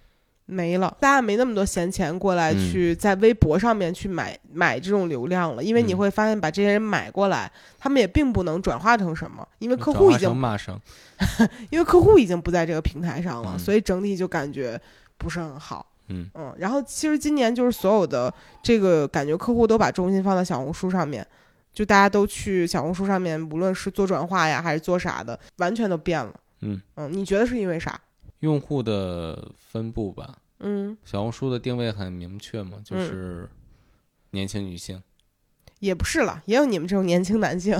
没了，大家没那么多闲钱过来去在微博上面去买买这种流量了，因为你会发现把这些人买过来，他们也并不能转化成什么，因为客户已经骂声，因为客户已经不在这个平台上了，所以整体就感觉不是很好。嗯嗯，然后其实今年就是所有的这个感觉客户都把重心放在小红书上面，就大家都去小红书上面，无论是做转化呀还是做啥的，完全都变了。嗯嗯，你觉得是因为啥？用户的分布吧，嗯，小红书的定位很明确嘛，就是年轻女性，也不是了，也有你们这种年轻男性，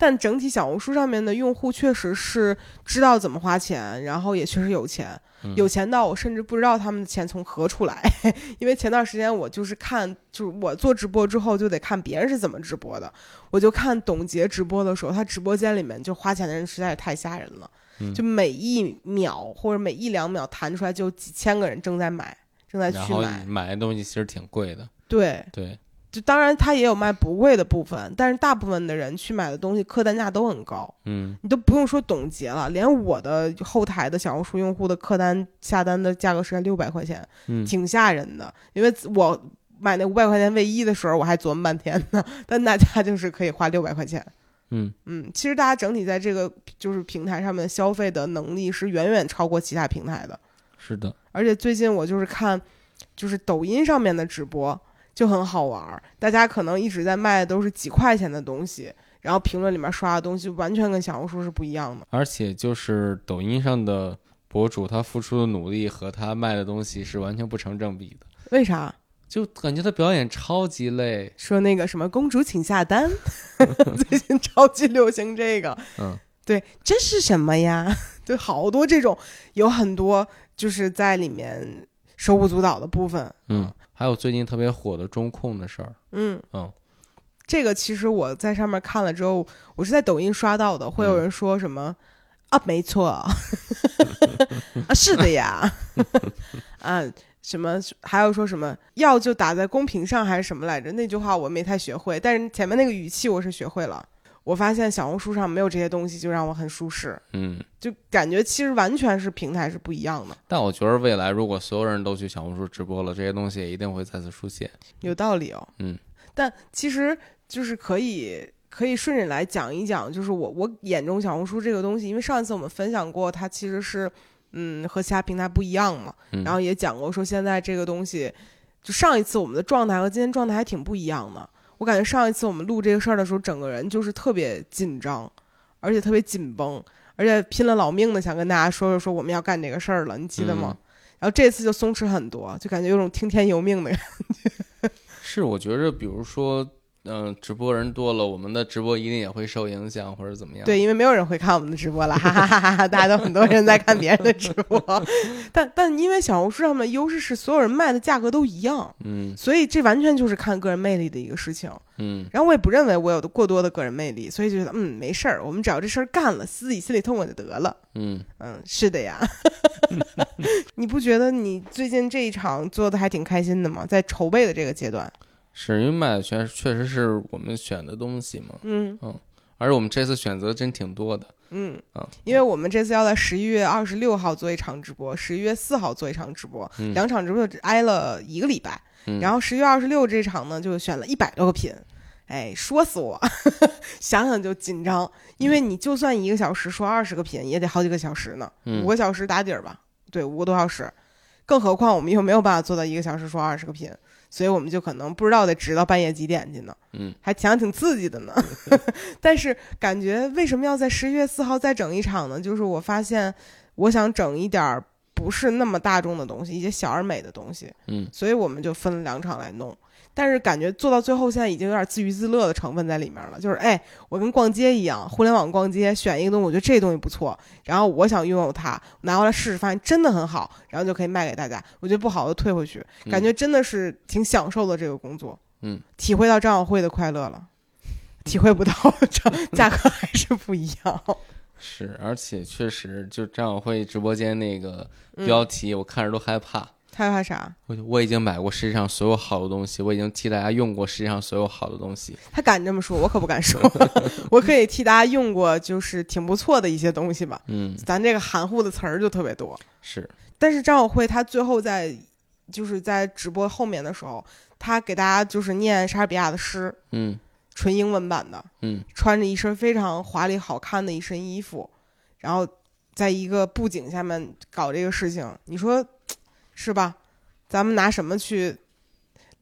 但整体小红书上面的用户确实是知道怎么花钱，然后也确实有钱，有钱到我甚至不知道他们的钱从何处来，因为前段时间我就是看，就是我做直播之后就得看别人是怎么直播的，我就看董洁直播的时候，他直播间里面就花钱的人实在是太吓人了。就每一秒或者每一两秒弹出来就几千个人正在买，正在去买。买的东西其实挺贵的。对对，就当然他也有卖不贵的部分，但是大部分的人去买的东西客单价都很高。嗯，你都不用说董洁了，连我的后台的小红书用户的客单下单的价格是在六百块钱，嗯，挺吓人的。因为我买那五百块钱卫衣的时候，我还琢磨半天呢，但大家就是可以花六百块钱。嗯嗯，其实大家整体在这个就是平台上面消费的能力是远远超过其他平台的。是的，而且最近我就是看，就是抖音上面的直播就很好玩儿，大家可能一直在卖的都是几块钱的东西，然后评论里面刷的东西完全跟小红书是不一样的。而且就是抖音上的博主，他付出的努力和他卖的东西是完全不成正比的。为啥？就感觉他表演超级累，说那个什么公主请下单，最近超级流行这个，嗯，对，这是什么呀？对好多这种，有很多就是在里面手舞足蹈的部分，嗯，还有最近特别火的中控的事儿，嗯嗯，这个其实我在上面看了之后，我是在抖音刷到的，会有人说什么啊，没错，啊，是的呀，啊。什么还有说什么要就打在公屏上还是什么来着？那句话我没太学会，但是前面那个语气我是学会了。我发现小红书上没有这些东西，就让我很舒适。嗯，就感觉其实完全是平台是不一样的。但我觉得未来如果所有人都去小红书直播了，这些东西也一定会再次出现。有道理哦。嗯，但其实就是可以可以顺着来讲一讲，就是我我眼中小红书这个东西，因为上一次我们分享过，它其实是。嗯，和其他平台不一样嘛。嗯然后也讲过说，现在这个东西，就上一次我们的状态和今天状态还挺不一样的。我感觉上一次我们录这个事儿的时候，整个人就是特别紧张，而且特别紧绷，而且拼了老命的想跟大家说说说我们要干这个事儿了，你记得吗？嗯然后这次就松弛很多，就感觉有种听天由命的感觉。是，我觉着，比如说，嗯、直播人多了，我们的直播一定也会受影响，或者怎么样。，对，因为没有人会看我们的直播了，哈哈哈哈哈！大家都很多人在看别人的直播，但但因为小红书上面的优势是所有人卖的价格都一样，嗯所以这完全就是看个人魅力的一个事情。嗯然后我也不认为我有的过多的个人魅力，所以就觉得嗯没事儿，我们只要这事儿干了，自己心里痛快就得了。嗯，嗯，是的呀。你不觉得你最近这一场做的还挺开心的吗？在筹备的这个阶段，是因为卖的全确实是我们选的东西嘛，嗯。嗯而且我们这次选择真挺多的。嗯。啊，因为我们这次要在十一月二十六号做一场直播，十一月四号做一场直播，嗯。两场直播就只挨了一个礼拜。嗯。然后十一月二十六这场呢，就选了一百多个品，哎，说死我，想想就紧张，因为你就算一个小时说二十个品，也得好几个小时呢，嗯。五个小时打底儿吧，对，五个多小时，更何况我们又没有办法做到一个小时说二十个品，所以我们就可能不知道得直到半夜几点去呢，嗯，还想挺刺激的呢，但是感觉为什么要在十一月四号再整一场呢？就是我发现我想整一点儿不是那么大众的东西，一些小而美的东西，嗯所以我们就分了两场来弄。但是感觉做到最后，现在已经有点自娱自乐的成分在里面了。就是哎，我跟逛街一样，互联网逛街选一个东西，我觉得这东西不错，然后我想拥有它，拿回来试试，发现真的很好，然后就可以卖给大家。我觉得不好就退回去，感觉真的是挺享受的这个工作。嗯，体会到张小慧的快乐了，体会不到价 价格还是不一样。是，而且确实，就张小慧直播间那个嗯标题，我看着都害怕。害怕啥？我我已经买过世界上所有好的东西，我已经替大家用过世界上所有好的东西。他敢这么说，我可不敢说。我可以替大家用过，就是挺不错的一些东西吧。嗯，咱这个含糊的词儿就特别多。是，但是张小慧她最后在就是在直播后面的时候，她给大家就是念莎士比亚的诗，嗯纯英文版的，嗯穿着一身非常华丽好看的一身衣服，然后在一个布景下面搞这个事情，你说是吧？咱们拿什么去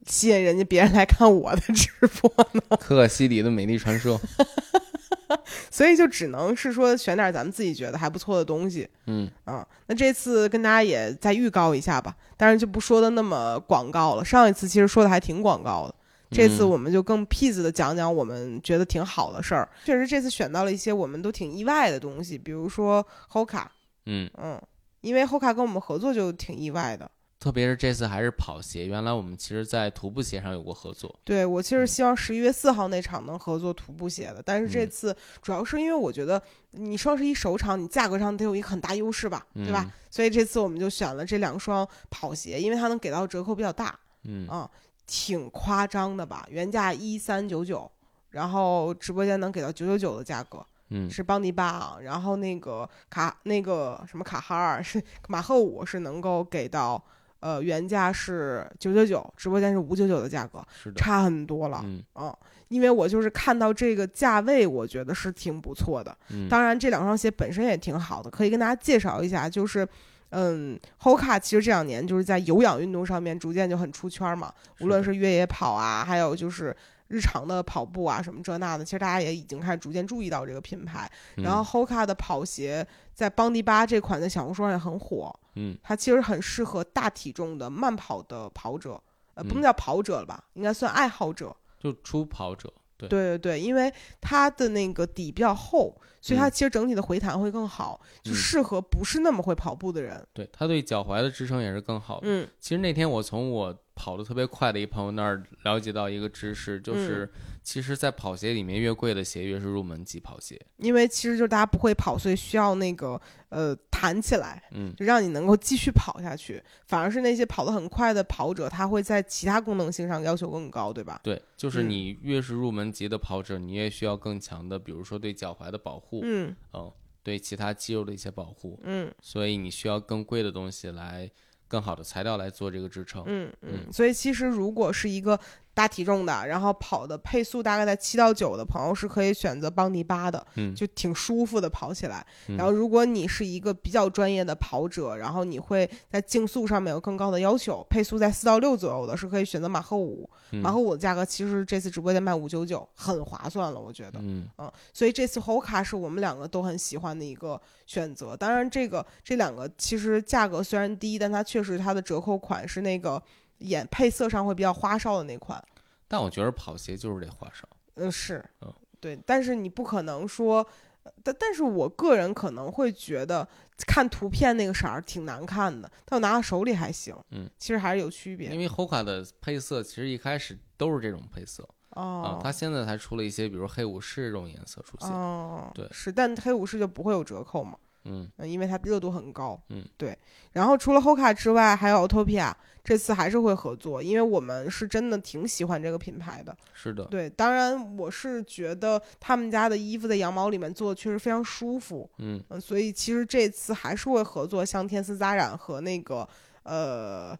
吸引人家别人来看我的直播呢？可可西里的美丽传说。所以就只能是说选点咱们自己觉得还不错的东西嗯啊。那这次跟大家也再预告一下吧，但是就不说的那么广告了。上一次其实说的还挺广告的，这次嗯我们就更 peace 的讲讲我们觉得挺好的事儿。确实这次选到了一些我们都挺意外的东西，比如说 Hoka，嗯，嗯，因为 Hoka 跟我们合作就挺意外的。特别是这次还是跑鞋，原来我们其实在徒步鞋上有过合作。对我其实希望十一月四号那场能合作徒步鞋的，但是这嗯次主要是因为我觉得你双十一首场，你价格上得有一个很大优势吧，对吧？嗯所以这次我们就选了这两双跑鞋，因为它能给到折扣比较大嗯啊，挺夸张的吧？原价一三九九，然后直播间能给到九九九的价格，嗯是邦迪巴昂，然后那个卡那个什么卡哈尔是马赫五是能够给到。呃，原价是九九九，直播间是五九九的价格，差很多了。嗯嗯，因为我就是看到这个价位，我觉得是挺不错的。嗯当然，这两双鞋本身也挺好的，可以跟大家介绍一下。就是，嗯，Hoka 其实这两年就是在有氧运动上面逐渐就很出圈嘛，无论是是越野跑啊，还有就是日常的跑步啊，什么这那的，其实大家也已经开始逐渐注意到这个品牌。然后 Hoka 的跑鞋在邦迪巴这款在小红书上也很火，嗯它其实很适合大体重的慢跑的跑者，呃，不能嗯叫跑者了吧，应该算爱好者。就初跑者，对对对对，因为它的那个底比较厚，所以它嗯其实整体的回弹会更好，就嗯适合不是那么会跑步的人。对它对脚踝的支撑也是更好的。嗯其实那天我从我跑得特别快的一朋友那儿了解到一个知识，嗯就是其实，在跑鞋里面越贵的鞋越是入门级跑鞋。因为其实就是大家不会跑，所以需要那个呃弹起来，嗯就让你能够继续跑下去。反而是那些跑得很快的跑者，他会在其他功能性上要求更高，对吧？对，就是嗯你越是入门级的跑者，你越需要更强的，比如说对脚踝的保护，嗯嗯，对其他肌肉的一些保护，嗯所以你需要更贵的东西来，更好的材料来做这个支撑。嗯嗯，嗯所以其实如果是一个大体重的，然后跑的配速大概在七到九的朋友是可以选择邦尼八的，嗯就挺舒服的跑起来。嗯然后如果你是一个比较专业的跑者，然后你会在竞速上面有更高的要求，配速在四到六左右的是可以选择马赫五。嗯马赫五的价格其实这次直播间卖五九九，很划算了，我觉得。嗯嗯，所以这次 Hoka 是我们两个都很喜欢的一个选择。当然，这个这两个其实价格虽然低，但它确实它的折扣款是那个眼配色上会比较花哨的那款。但我觉得跑鞋就是得花哨。嗯，是嗯，对，但是你不可能说，呃但但是我个人可能会觉得看图片那个色儿挺难看的，但我拿到手里还行。嗯，其实还是有区别。因为 Hoka 的配色其实一开始都是这种配色啊哦，，它现在才出了一些，比如黑武士这种颜色出现。哦，对是，但黑武士就不会有折扣嘛。嗯嗯，因为它热度很高。嗯，对。然后除了 Hoka 之外，还有 Autopia，这次还是会合作，因为我们是真的挺喜欢这个品牌的。是的，对，当然我是觉得他们家的衣服在羊毛里面做的确实非常舒服。嗯嗯，所以其实这次还是会合作，像天丝扎染和那个呃。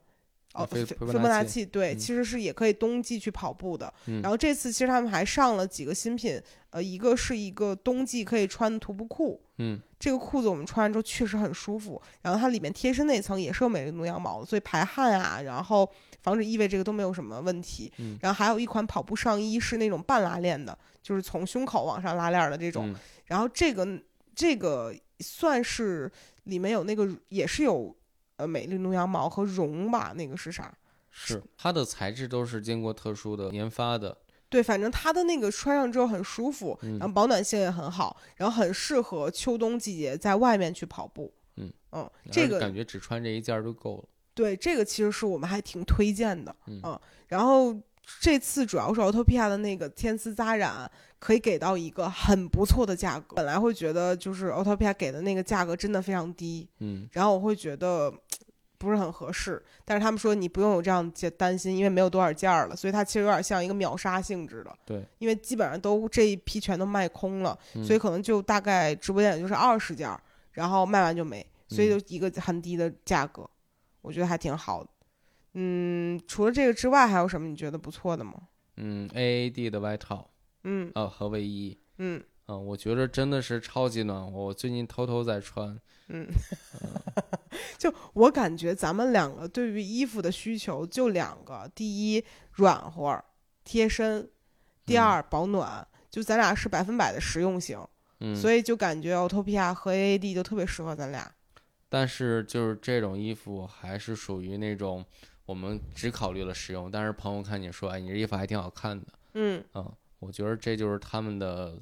哦，菲菲菲波纳契波纳契，对，嗯其实是也可以冬季去跑步的。嗯然后这次其实他们还上了几个新品，呃，一个是一个冬季可以穿的徒步裤，嗯这个裤子我们穿完之后确实很舒服，然后它里面贴身那层也是有美丽奴羊毛的，所以排汗啊，然后防止异味这个都没有什么问题。嗯然后还有一款跑步上衣是那种半拉链的，就是从胸口往上拉链的这种。嗯然后这个这个算是里面有那个也是有呃美丽奴羊毛和绒吧，那个是啥？是它的材质都是经过特殊的研发的。对，反正它的那个穿上之后很舒服，嗯然后保暖性也很好，然后很适合秋冬季节在外面去跑步。嗯嗯，这个感觉只穿这一件儿就够了。对，这个其实是我们还挺推荐的，嗯然后这次主要是 Autopia 的那个天丝扎染可以给到一个很不错的价格。本来会觉得就是 Autopia 给的那个价格真的非常低，嗯然后我会觉得不是很合适。但是他们说你不用有这样的担心，因为没有多少件儿了，所以它其实有点像一个秒杀性质的。对，因为基本上都这一批全都卖空了，嗯所以可能就大概直播间也就是二十件儿，然后卖完就没，所以就一个很低的价格，我觉得还挺好的。嗯，除了这个之外，还有什么你觉得不错的吗？嗯，AAD 的外套，嗯呃和卫衣，嗯嗯，我觉着真的是超级暖和。我最近偷偷在穿。嗯，就我感觉咱们两个对于衣服的需求就两个：第一，软和贴身；第嗯二，保暖。就咱俩是百分百的实用型，嗯，所以就感觉 Autopia 和 AAD 就特别适合咱俩。但是就是这种衣服还是属于那种我们只考虑了实用，但是朋友看你说，哎，你这衣服还挺好看的，嗯嗯，我觉得这就是他们的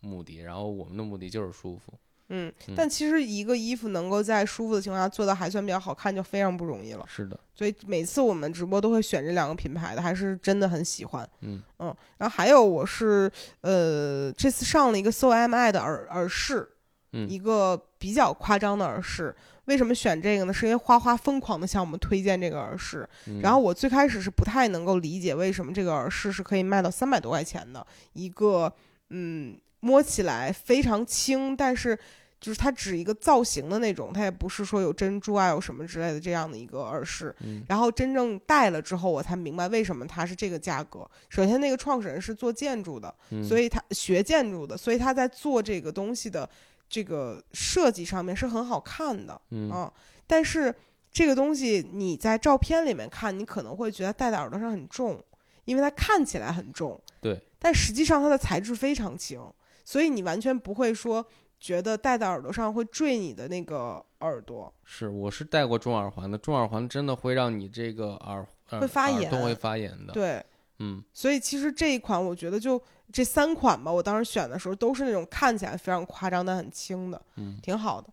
目的，然后我们的目的就是舒服。嗯嗯，但其实一个衣服能够在舒服的情况下做到还算比较好看，就非常不容易了。是的，所以每次我们直播都会选这两个品牌的，还是真的很喜欢。嗯嗯，然后还有我是呃这次上了一个 So Am I 的耳耳饰，嗯一个比较夸张的耳饰。为什么选这个呢？是因为花花疯狂的向我们推荐这个耳饰，嗯然后我最开始是不太能够理解为什么这个耳饰是可以卖到三百多块钱的一个，嗯，摸起来非常轻，但是就是它只一个造型的那种，它也不是说有珍珠啊有什么之类的这样的一个耳饰。嗯然后真正戴了之后，我才明白为什么它是这个价格。首先，那个创始人是做建筑的，嗯所以他学建筑的，所以他在做这个东西的这个设计上面是很好看的。嗯嗯，但是这个东西你在照片里面看，你可能会觉得戴在耳朵上很重，因为它看起来很重，对，但实际上它的材质非常轻，所以你完全不会说觉得戴在耳朵上会坠你的那个耳朵。是，我是戴过重耳环的，重耳环真的会让你这个耳耳会发炎耳洞会发炎的。，对，嗯所以其实这一款我觉得就这三款吧，我当时选的时候都是那种看起来非常夸张但很轻的，嗯挺好的。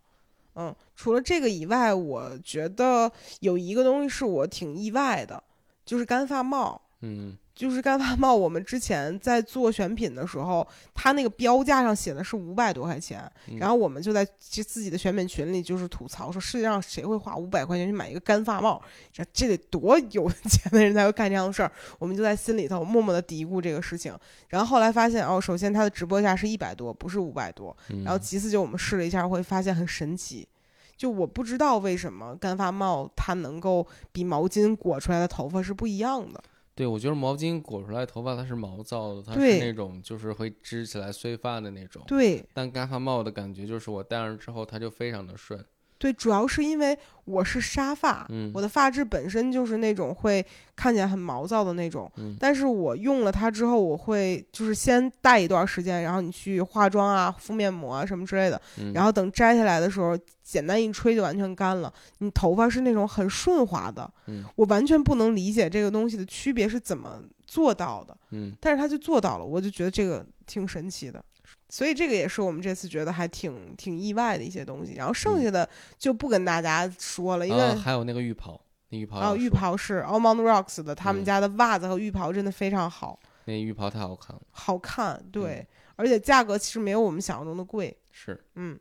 嗯，除了这个以外，我觉得有一个东西是我挺意外的，就是干发帽。嗯就是干发帽，我们之前在做选品的时候，它那个标价上写的是五百多块钱，嗯然后我们就在这自己的选品群里就是吐槽说，世界上谁会花五百块钱去买一个干发帽？这这得多有钱的人才会干这样的事儿？我们就在心里头默默的嘀咕这个事情。然后后来发现，哦，首先它的直播价是一百多，不是五百多。嗯，然后其次就我们试了一下，会发现很神奇。就我不知道为什么干发帽它能够比毛巾裹出来的头发是不一样的。对，我觉得毛巾裹出来头发它是毛躁的，它是那种就是会支起来碎发的那种。对但干发帽的感觉就是我戴上之后它就非常的顺。对，主要是因为我是沙发，嗯我的发质本身就是那种会看起来很毛躁的那种，嗯但是我用了它之后，我会就是先戴一段时间，然后你去化妆啊、敷面膜啊什么之类的，嗯，然后等摘下来的时候，简单一吹就完全干了。你头发是那种很顺滑的，嗯我完全不能理解这个东西的区别是怎么做到的，嗯但是它就做到了，我就觉得这个挺神奇的。所以这个也是我们这次觉得还挺挺意外的一些东西，然后剩下的就不跟大家说了，因为啊还有那个浴袍，那浴袍啊，浴，袍是 Almond Rocks 的，他们嗯。家的袜子和浴袍真的非常好，那浴袍太好看了。好看，对，嗯。而且价格其实没有我们想象中的贵，是，嗯，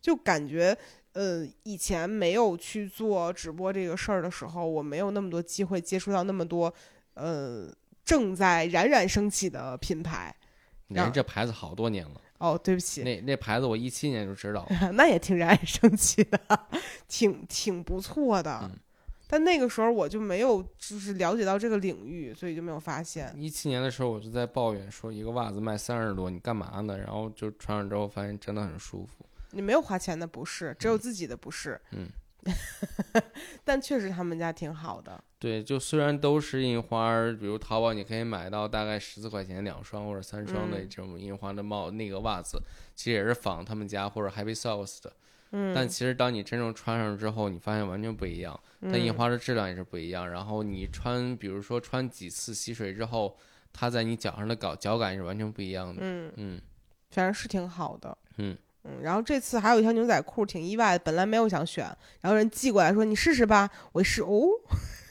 就感觉呃以前没有去做直播这个事儿的时候，我没有那么多机会接触到那么多呃正在冉冉升起的品牌。人家这牌子好多年了，哦，对不起，那那牌子我一七年就知道了。那也挺让人生气的，挺挺不错的。嗯但那个时候我就没有就是了解到这个领域，所以就没有发现。一七年的时候我就在抱怨说一个袜子卖三十多，你干嘛呢？然后就穿上之后发现真的很舒服。你没有花钱的不是，只有自己的不是。嗯，但确实他们家挺好的。对，就虽然都是印花，比如淘宝你可以买到大概十四块钱两双或者三双的嗯这种印花的帽、那个袜子，其实也是仿他们家或者 Happy Socks 的。嗯，但其实当你真正穿上之后，你发现完全不一样，但印嗯花的质量也是不一样。然后你穿，比如说穿几次吸水之后，它在你脚上的脚脚感也是完全不一样的。嗯，嗯反正是挺好的。嗯嗯，然后这次还有一条牛仔裤，挺意外的，本来没有想选，然后人寄过来说你试试吧，我一试，哦，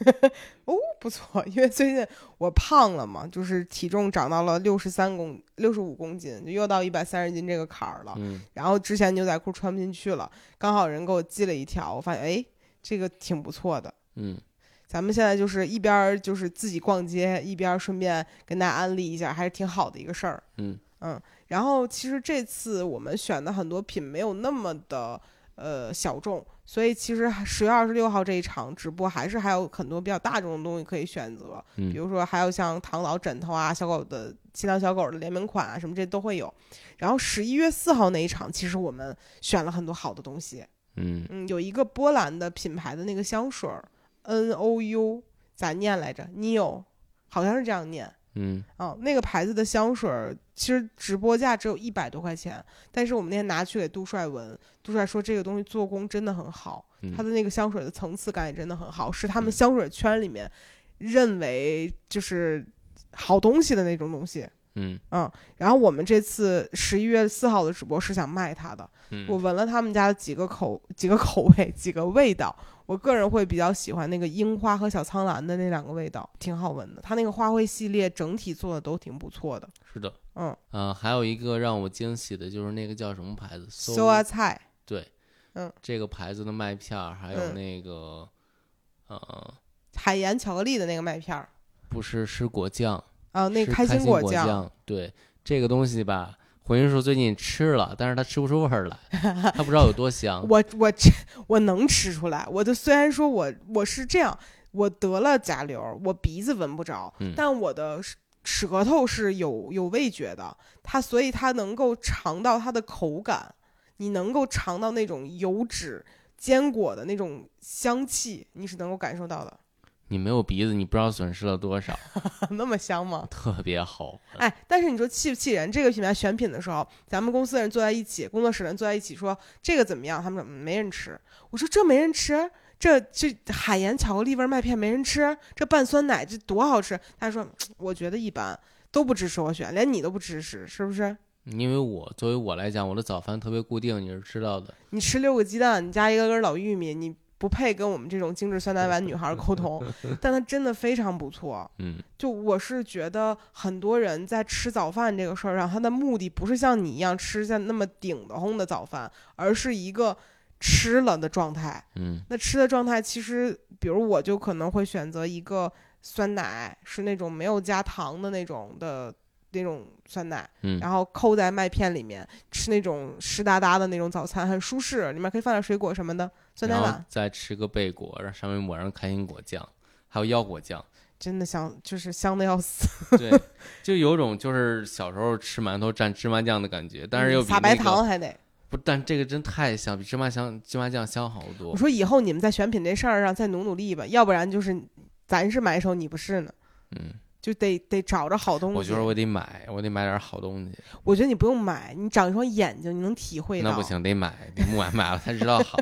哦，不错，因为最近我胖了嘛，就是体重长到了六十三公六十五公斤，就又到一百三十斤这个坎儿了。嗯然后之前牛仔裤穿不进去了，刚好人给我寄了一条，我发现哎，这个挺不错的。嗯咱们现在就是一边儿就是自己逛街，一边儿顺便跟大家安利一下，还是挺好的一个事儿。嗯嗯，然后其实这次我们选的很多品没有那么的呃小众，所以其实十月二十六号这一场直播还是还有很多比较大众的东西可以选择，比嗯如说还有像唐老枕头啊、小狗的新浪小狗的联名款啊什么这都会有。然后十一月四号那一场，其实我们选了很多好的东西，嗯嗯，有一个波兰的品牌的那个香水儿，N O U 咋念来着？Neo，好像是这样念。嗯哦，那个牌子的香水儿其实直播价只有一百多块钱，但是我们那天拿去给杜帅闻，杜帅说这个东西做工真的很好，嗯，它的那个香水的层次感也真的很好，是他们嗯香水圈里面认为就是好东西的那种东西。嗯嗯，然后我们这次十一月四号的直播是想卖它的，嗯我闻了他们家的几个口几个口味几个味道，我个人会比较喜欢那个樱花和小苍兰的那两个味道，挺好闻的。它那个花卉系列整体做的都挺不错的。是的。嗯，啊、还有一个让我惊喜的就是那个叫什么牌子搜啊菜，对，嗯，这个牌子的麦片儿，还有嗯那个，呃，海盐巧克力的那个麦片儿不是是果酱，啊，那个开心果酱，对，这个东西吧，回音说最近吃了，但是他吃不出味儿来，他不知道有多香。我我这我能吃出来，我就虽然说我我是这样，我得了甲流，我鼻子闻不着，嗯但我的舌舌头是有有味觉的，它所以它能够尝到它的口感，你能够尝到那种油脂坚果的那种香气，你是能够感受到的，你没有鼻子，你不知道损失了多少，那么香吗？特别好。哎，但是你说气不气人？这个品牌选品的时候，咱们公司的人坐在一起，工作室的人坐在一起说这个怎么样？他们说、嗯、没人吃。我说这没人吃，这这海盐巧克力味麦片没人吃，这拌酸奶这多好吃。他说我觉得一般，都不支持我选，连你都不支持，是不是？因为我作为我来讲，我的早饭特别固定，你是知道的。你吃六个鸡蛋，你加一个根老玉米，你不配跟我们这种精致酸奶碗女孩沟通。但她真的非常不错。嗯就我是觉得很多人在吃早饭这个事儿上，他的目的不是像你一样吃像那么顶得慌的早饭，而是一个吃了的状态。嗯那吃的状态其实，比如我就可能会选择一个酸奶，是那种没有加糖的那种的那种酸奶，嗯然后扣在麦片里面吃那种湿哒哒的那种早餐，很舒适，里面可以放点水果什么的，酸奶然后碗。再吃个贝果，然后上面抹上开心果酱，还有腰果酱。真的香，就是香的要死。对，就有种就是小时候吃馒头蘸芝麻酱的感觉，但是又比撒白那个糖还得。不，但这个真太香，比芝麻香芝麻酱香好多我。说以后你们在选品这事儿上再努努力吧，要不然就是咱是买手，你不是呢，嗯，就得得找着好东西。我觉得我得买，我得买点好东西。我觉得你不用买，你长一双眼睛，你能体会到。那不行，得买，得买 买了才知道好。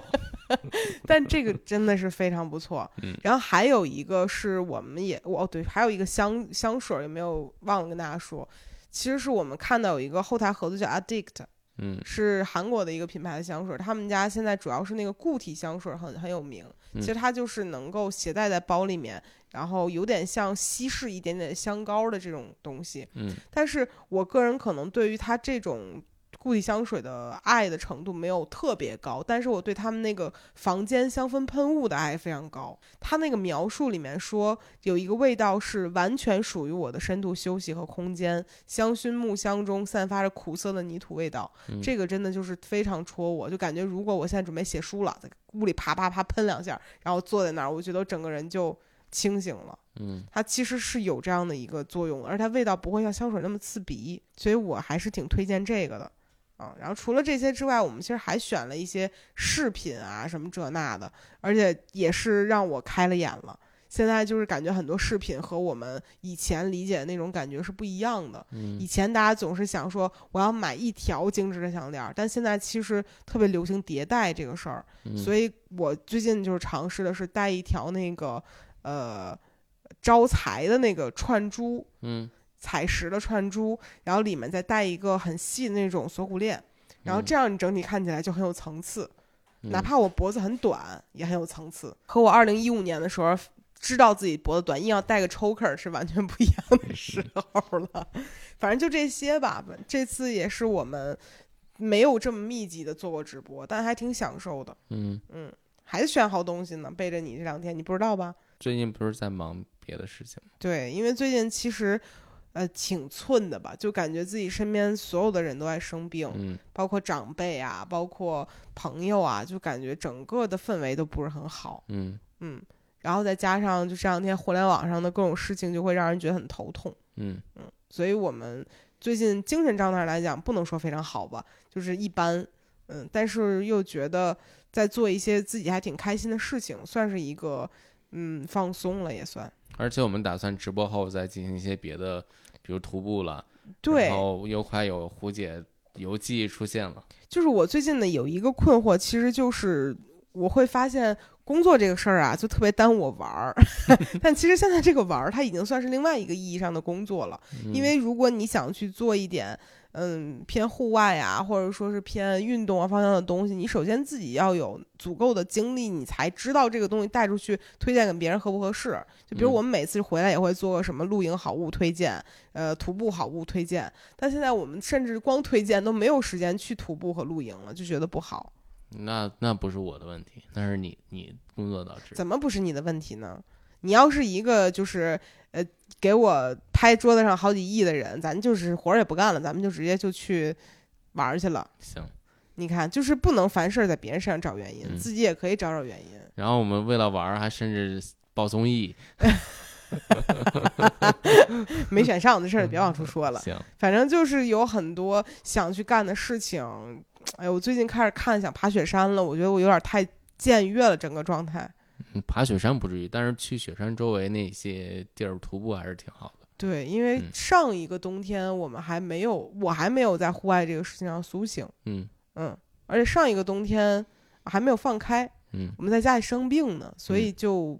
但这个真的是非常不错。嗯然后还有一个是我们也哦对，还有一个香香水儿有没有忘了跟大家说？其实是我们看到有一个后台合作叫 Addict，嗯是韩国的一个品牌的香水儿，他们家现在主要是那个固体香水儿很很有名。嗯其实它就是能够携带在包里面，然后有点像稀释一点点香膏的这种东西。嗯但是我个人可能对于它这种固体香水的爱的程度没有特别高，但是我对他们那个房间香氛喷雾的爱非常高。他那个描述里面说有一个味道是完全属于我的深度休息和空间，香薰木香中散发着苦涩的泥土味道，嗯这个真的就是非常戳我，就感觉如果我现在准备写书了，在屋里啪啪啪喷两下，然后坐在那儿，我觉得我整个人就清醒了。嗯它其实是有这样的一个作用的，而它味道不会像香水那么刺鼻，所以我还是挺推荐这个的啊。然后除了这些之外，我们其实还选了一些饰品啊，什么这那的，而且也是让我开了眼了。现在就是感觉很多饰品和我们以前理解的那种感觉是不一样的。以嗯前大家总是想说我要买一条精致的项链儿，但现在其实特别流行迭代这个事儿，嗯，所以我最近就是尝试的是戴一条那个呃招财的那个串珠，嗯彩石的串珠，然后里面再带一个很细的那种锁骨链，然后嗯这样你整体看起来就很有层次，哪嗯怕我脖子很短也很有层次，和我二零一五年的时候。知道自己脖子短，硬要戴个 choker 是完全不一样的时候了。反正就这些吧。这次也是我们没有这么密集的做过直播，但还挺享受的。嗯，嗯，还选好东西呢，背着你这两天，你不知道吧？最近不是在忙别的事情吗？对，因为最近其实，呃，挺寸的吧，就感觉自己身边所有的人都在生病，嗯包括长辈啊，包括朋友啊，就感觉整个的氛围都不是很好。嗯嗯，然后再加上就这两天互联网上的各种事情，就会让人觉得很头痛。嗯所以我们最近精神状态来讲，不能说非常好吧，就是一般。嗯，但是又觉得在做一些自己还挺开心的事情，算是一个嗯放松了，也算。而且我们打算直播后再进行一些别的，比如徒步了，对然，后又快有胡姐游记出现了，就是我最近呢有一个困惑，其实就是我会发现工作这个事儿啊，就特别耽误我玩儿。但其实现在这个玩儿，它已经算是另外一个意义上的工作了。嗯因为如果你想去做一点，嗯，偏户外啊，或者说是偏运动啊方向的东西，你首先自己要有足够的精力，你才知道这个东西带出去推荐给别人合不合适。就比如嗯我们每次回来也会做个什么露营好物推荐，呃，徒步好物推荐，但现在我们甚至光推荐都没有时间去徒步和露营了，就觉得不好。那那不是我的问题，那是你你工作导致。怎么不是你的问题呢？你要是一个就是呃给我拍桌子上好几亿的人，咱就是活儿也不干了，咱们就直接就去玩儿去了。行，你看，就是不能凡事在别人身上找原因，嗯自己也可以找找原因。然后我们为了玩儿还甚至报综艺，没选上的事儿别往出说了。行，反正就是有很多想去干的事情。哎呦，我最近开始看想爬雪山了，我觉得我有点太僭越了整个状态。嗯爬雪山不至于，但是去雪山周围那些地儿徒步还是挺好的。对，因为嗯上一个冬天我们还没有，我还没有在户外这个事情上苏醒。嗯嗯，而且上一个冬天还没有放开，嗯我们在家里生病呢，所以就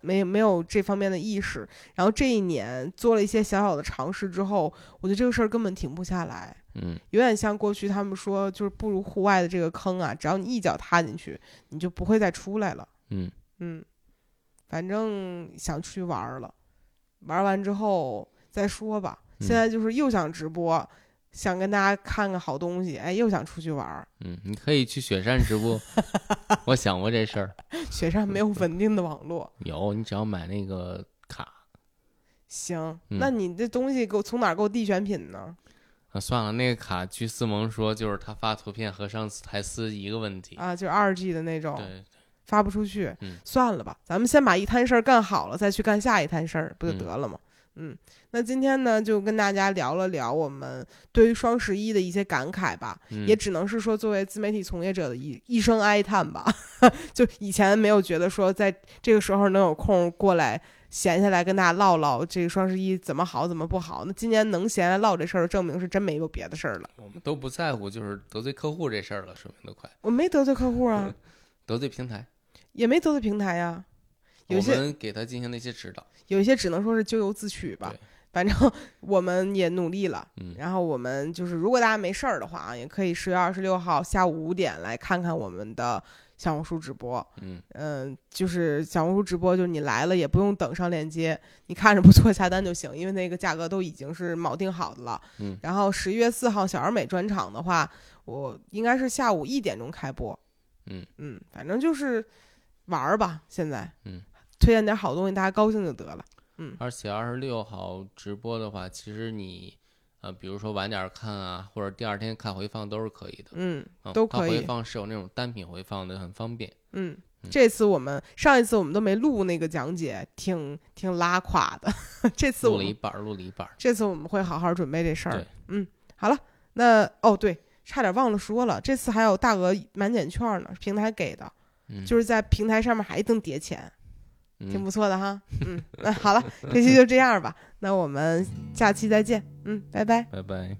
没没有这方面的意识。然后这一年做了一些小小的尝试之后，我觉得这个事儿根本停不下来，嗯有点像过去他们说，就是步入户外的这个坑啊，只要你一脚踏进去，你就不会再出来了。嗯嗯，反正想出去玩了，玩完之后再说吧。嗯现在就是又想直播，想跟大家看看好东西，哎，又想出去玩。嗯，你可以去雪山直播。我想过这事儿，雪山没有稳定的网络，有你只要买那个卡行，嗯那你这东西给我从哪儿给我递选品呢？啊，算了，那个卡据思萌说就是他发图片和上次台词一个问题。啊，就是二 G 的那种。对，发不出去，嗯算了吧，咱们先把一摊事儿干好了，再去干下一摊事儿，不就嗯得了吗？嗯，那今天呢，就跟大家聊了聊我们对于双十一的一些感慨吧，嗯也只能是说作为自媒体从业者的一一声哀叹吧。就以前没有觉得说在这个时候能有空过来闲下来跟大家唠唠这个双十一怎么好怎么不好。那今年能闲来唠这事儿，证明是真没有别的事儿了。我们都不在乎，就是得罪客户这事儿了，说明都快我没得罪客户啊，得罪平台。也没得罪平台呀。有我些们给他进行了一些指导。有一些只能说是咎由自取吧。反正我们也努力了，嗯然后我们就是，如果大家没事儿的话啊，也可以十月二十六号下午五点来看看我们的小红书直播。嗯嗯，就是小红书直播，就是你来了也不用等上链接，你看着不错下单就行，因为那个价格都已经是铆定好的了。嗯然后十一月四号小而美专场的话，我应该是下午一点钟开播。嗯嗯，反正就是玩儿吧，现在嗯，推荐点好东西，大家高兴就得了。嗯而且二十六号直播的话，其实你呃，比如说晚点看啊，或者第二天看回放都是可以的。嗯嗯，都可以它回放是有那种单品回放的，很方便。嗯嗯，这次我们上一次我们都没录那个讲解，挺挺拉垮的。这次我们录了一半儿，录了一半儿。这次我们会好好准备这事儿对。嗯，好了，那哦对，差点忘了说了，这次还有大额满减券呢，平台给的，嗯，就是在平台上面还能叠钱，挺嗯不错的哈。嗯，那好了，这期就这样吧，那我们下期再见。嗯，拜拜。拜拜。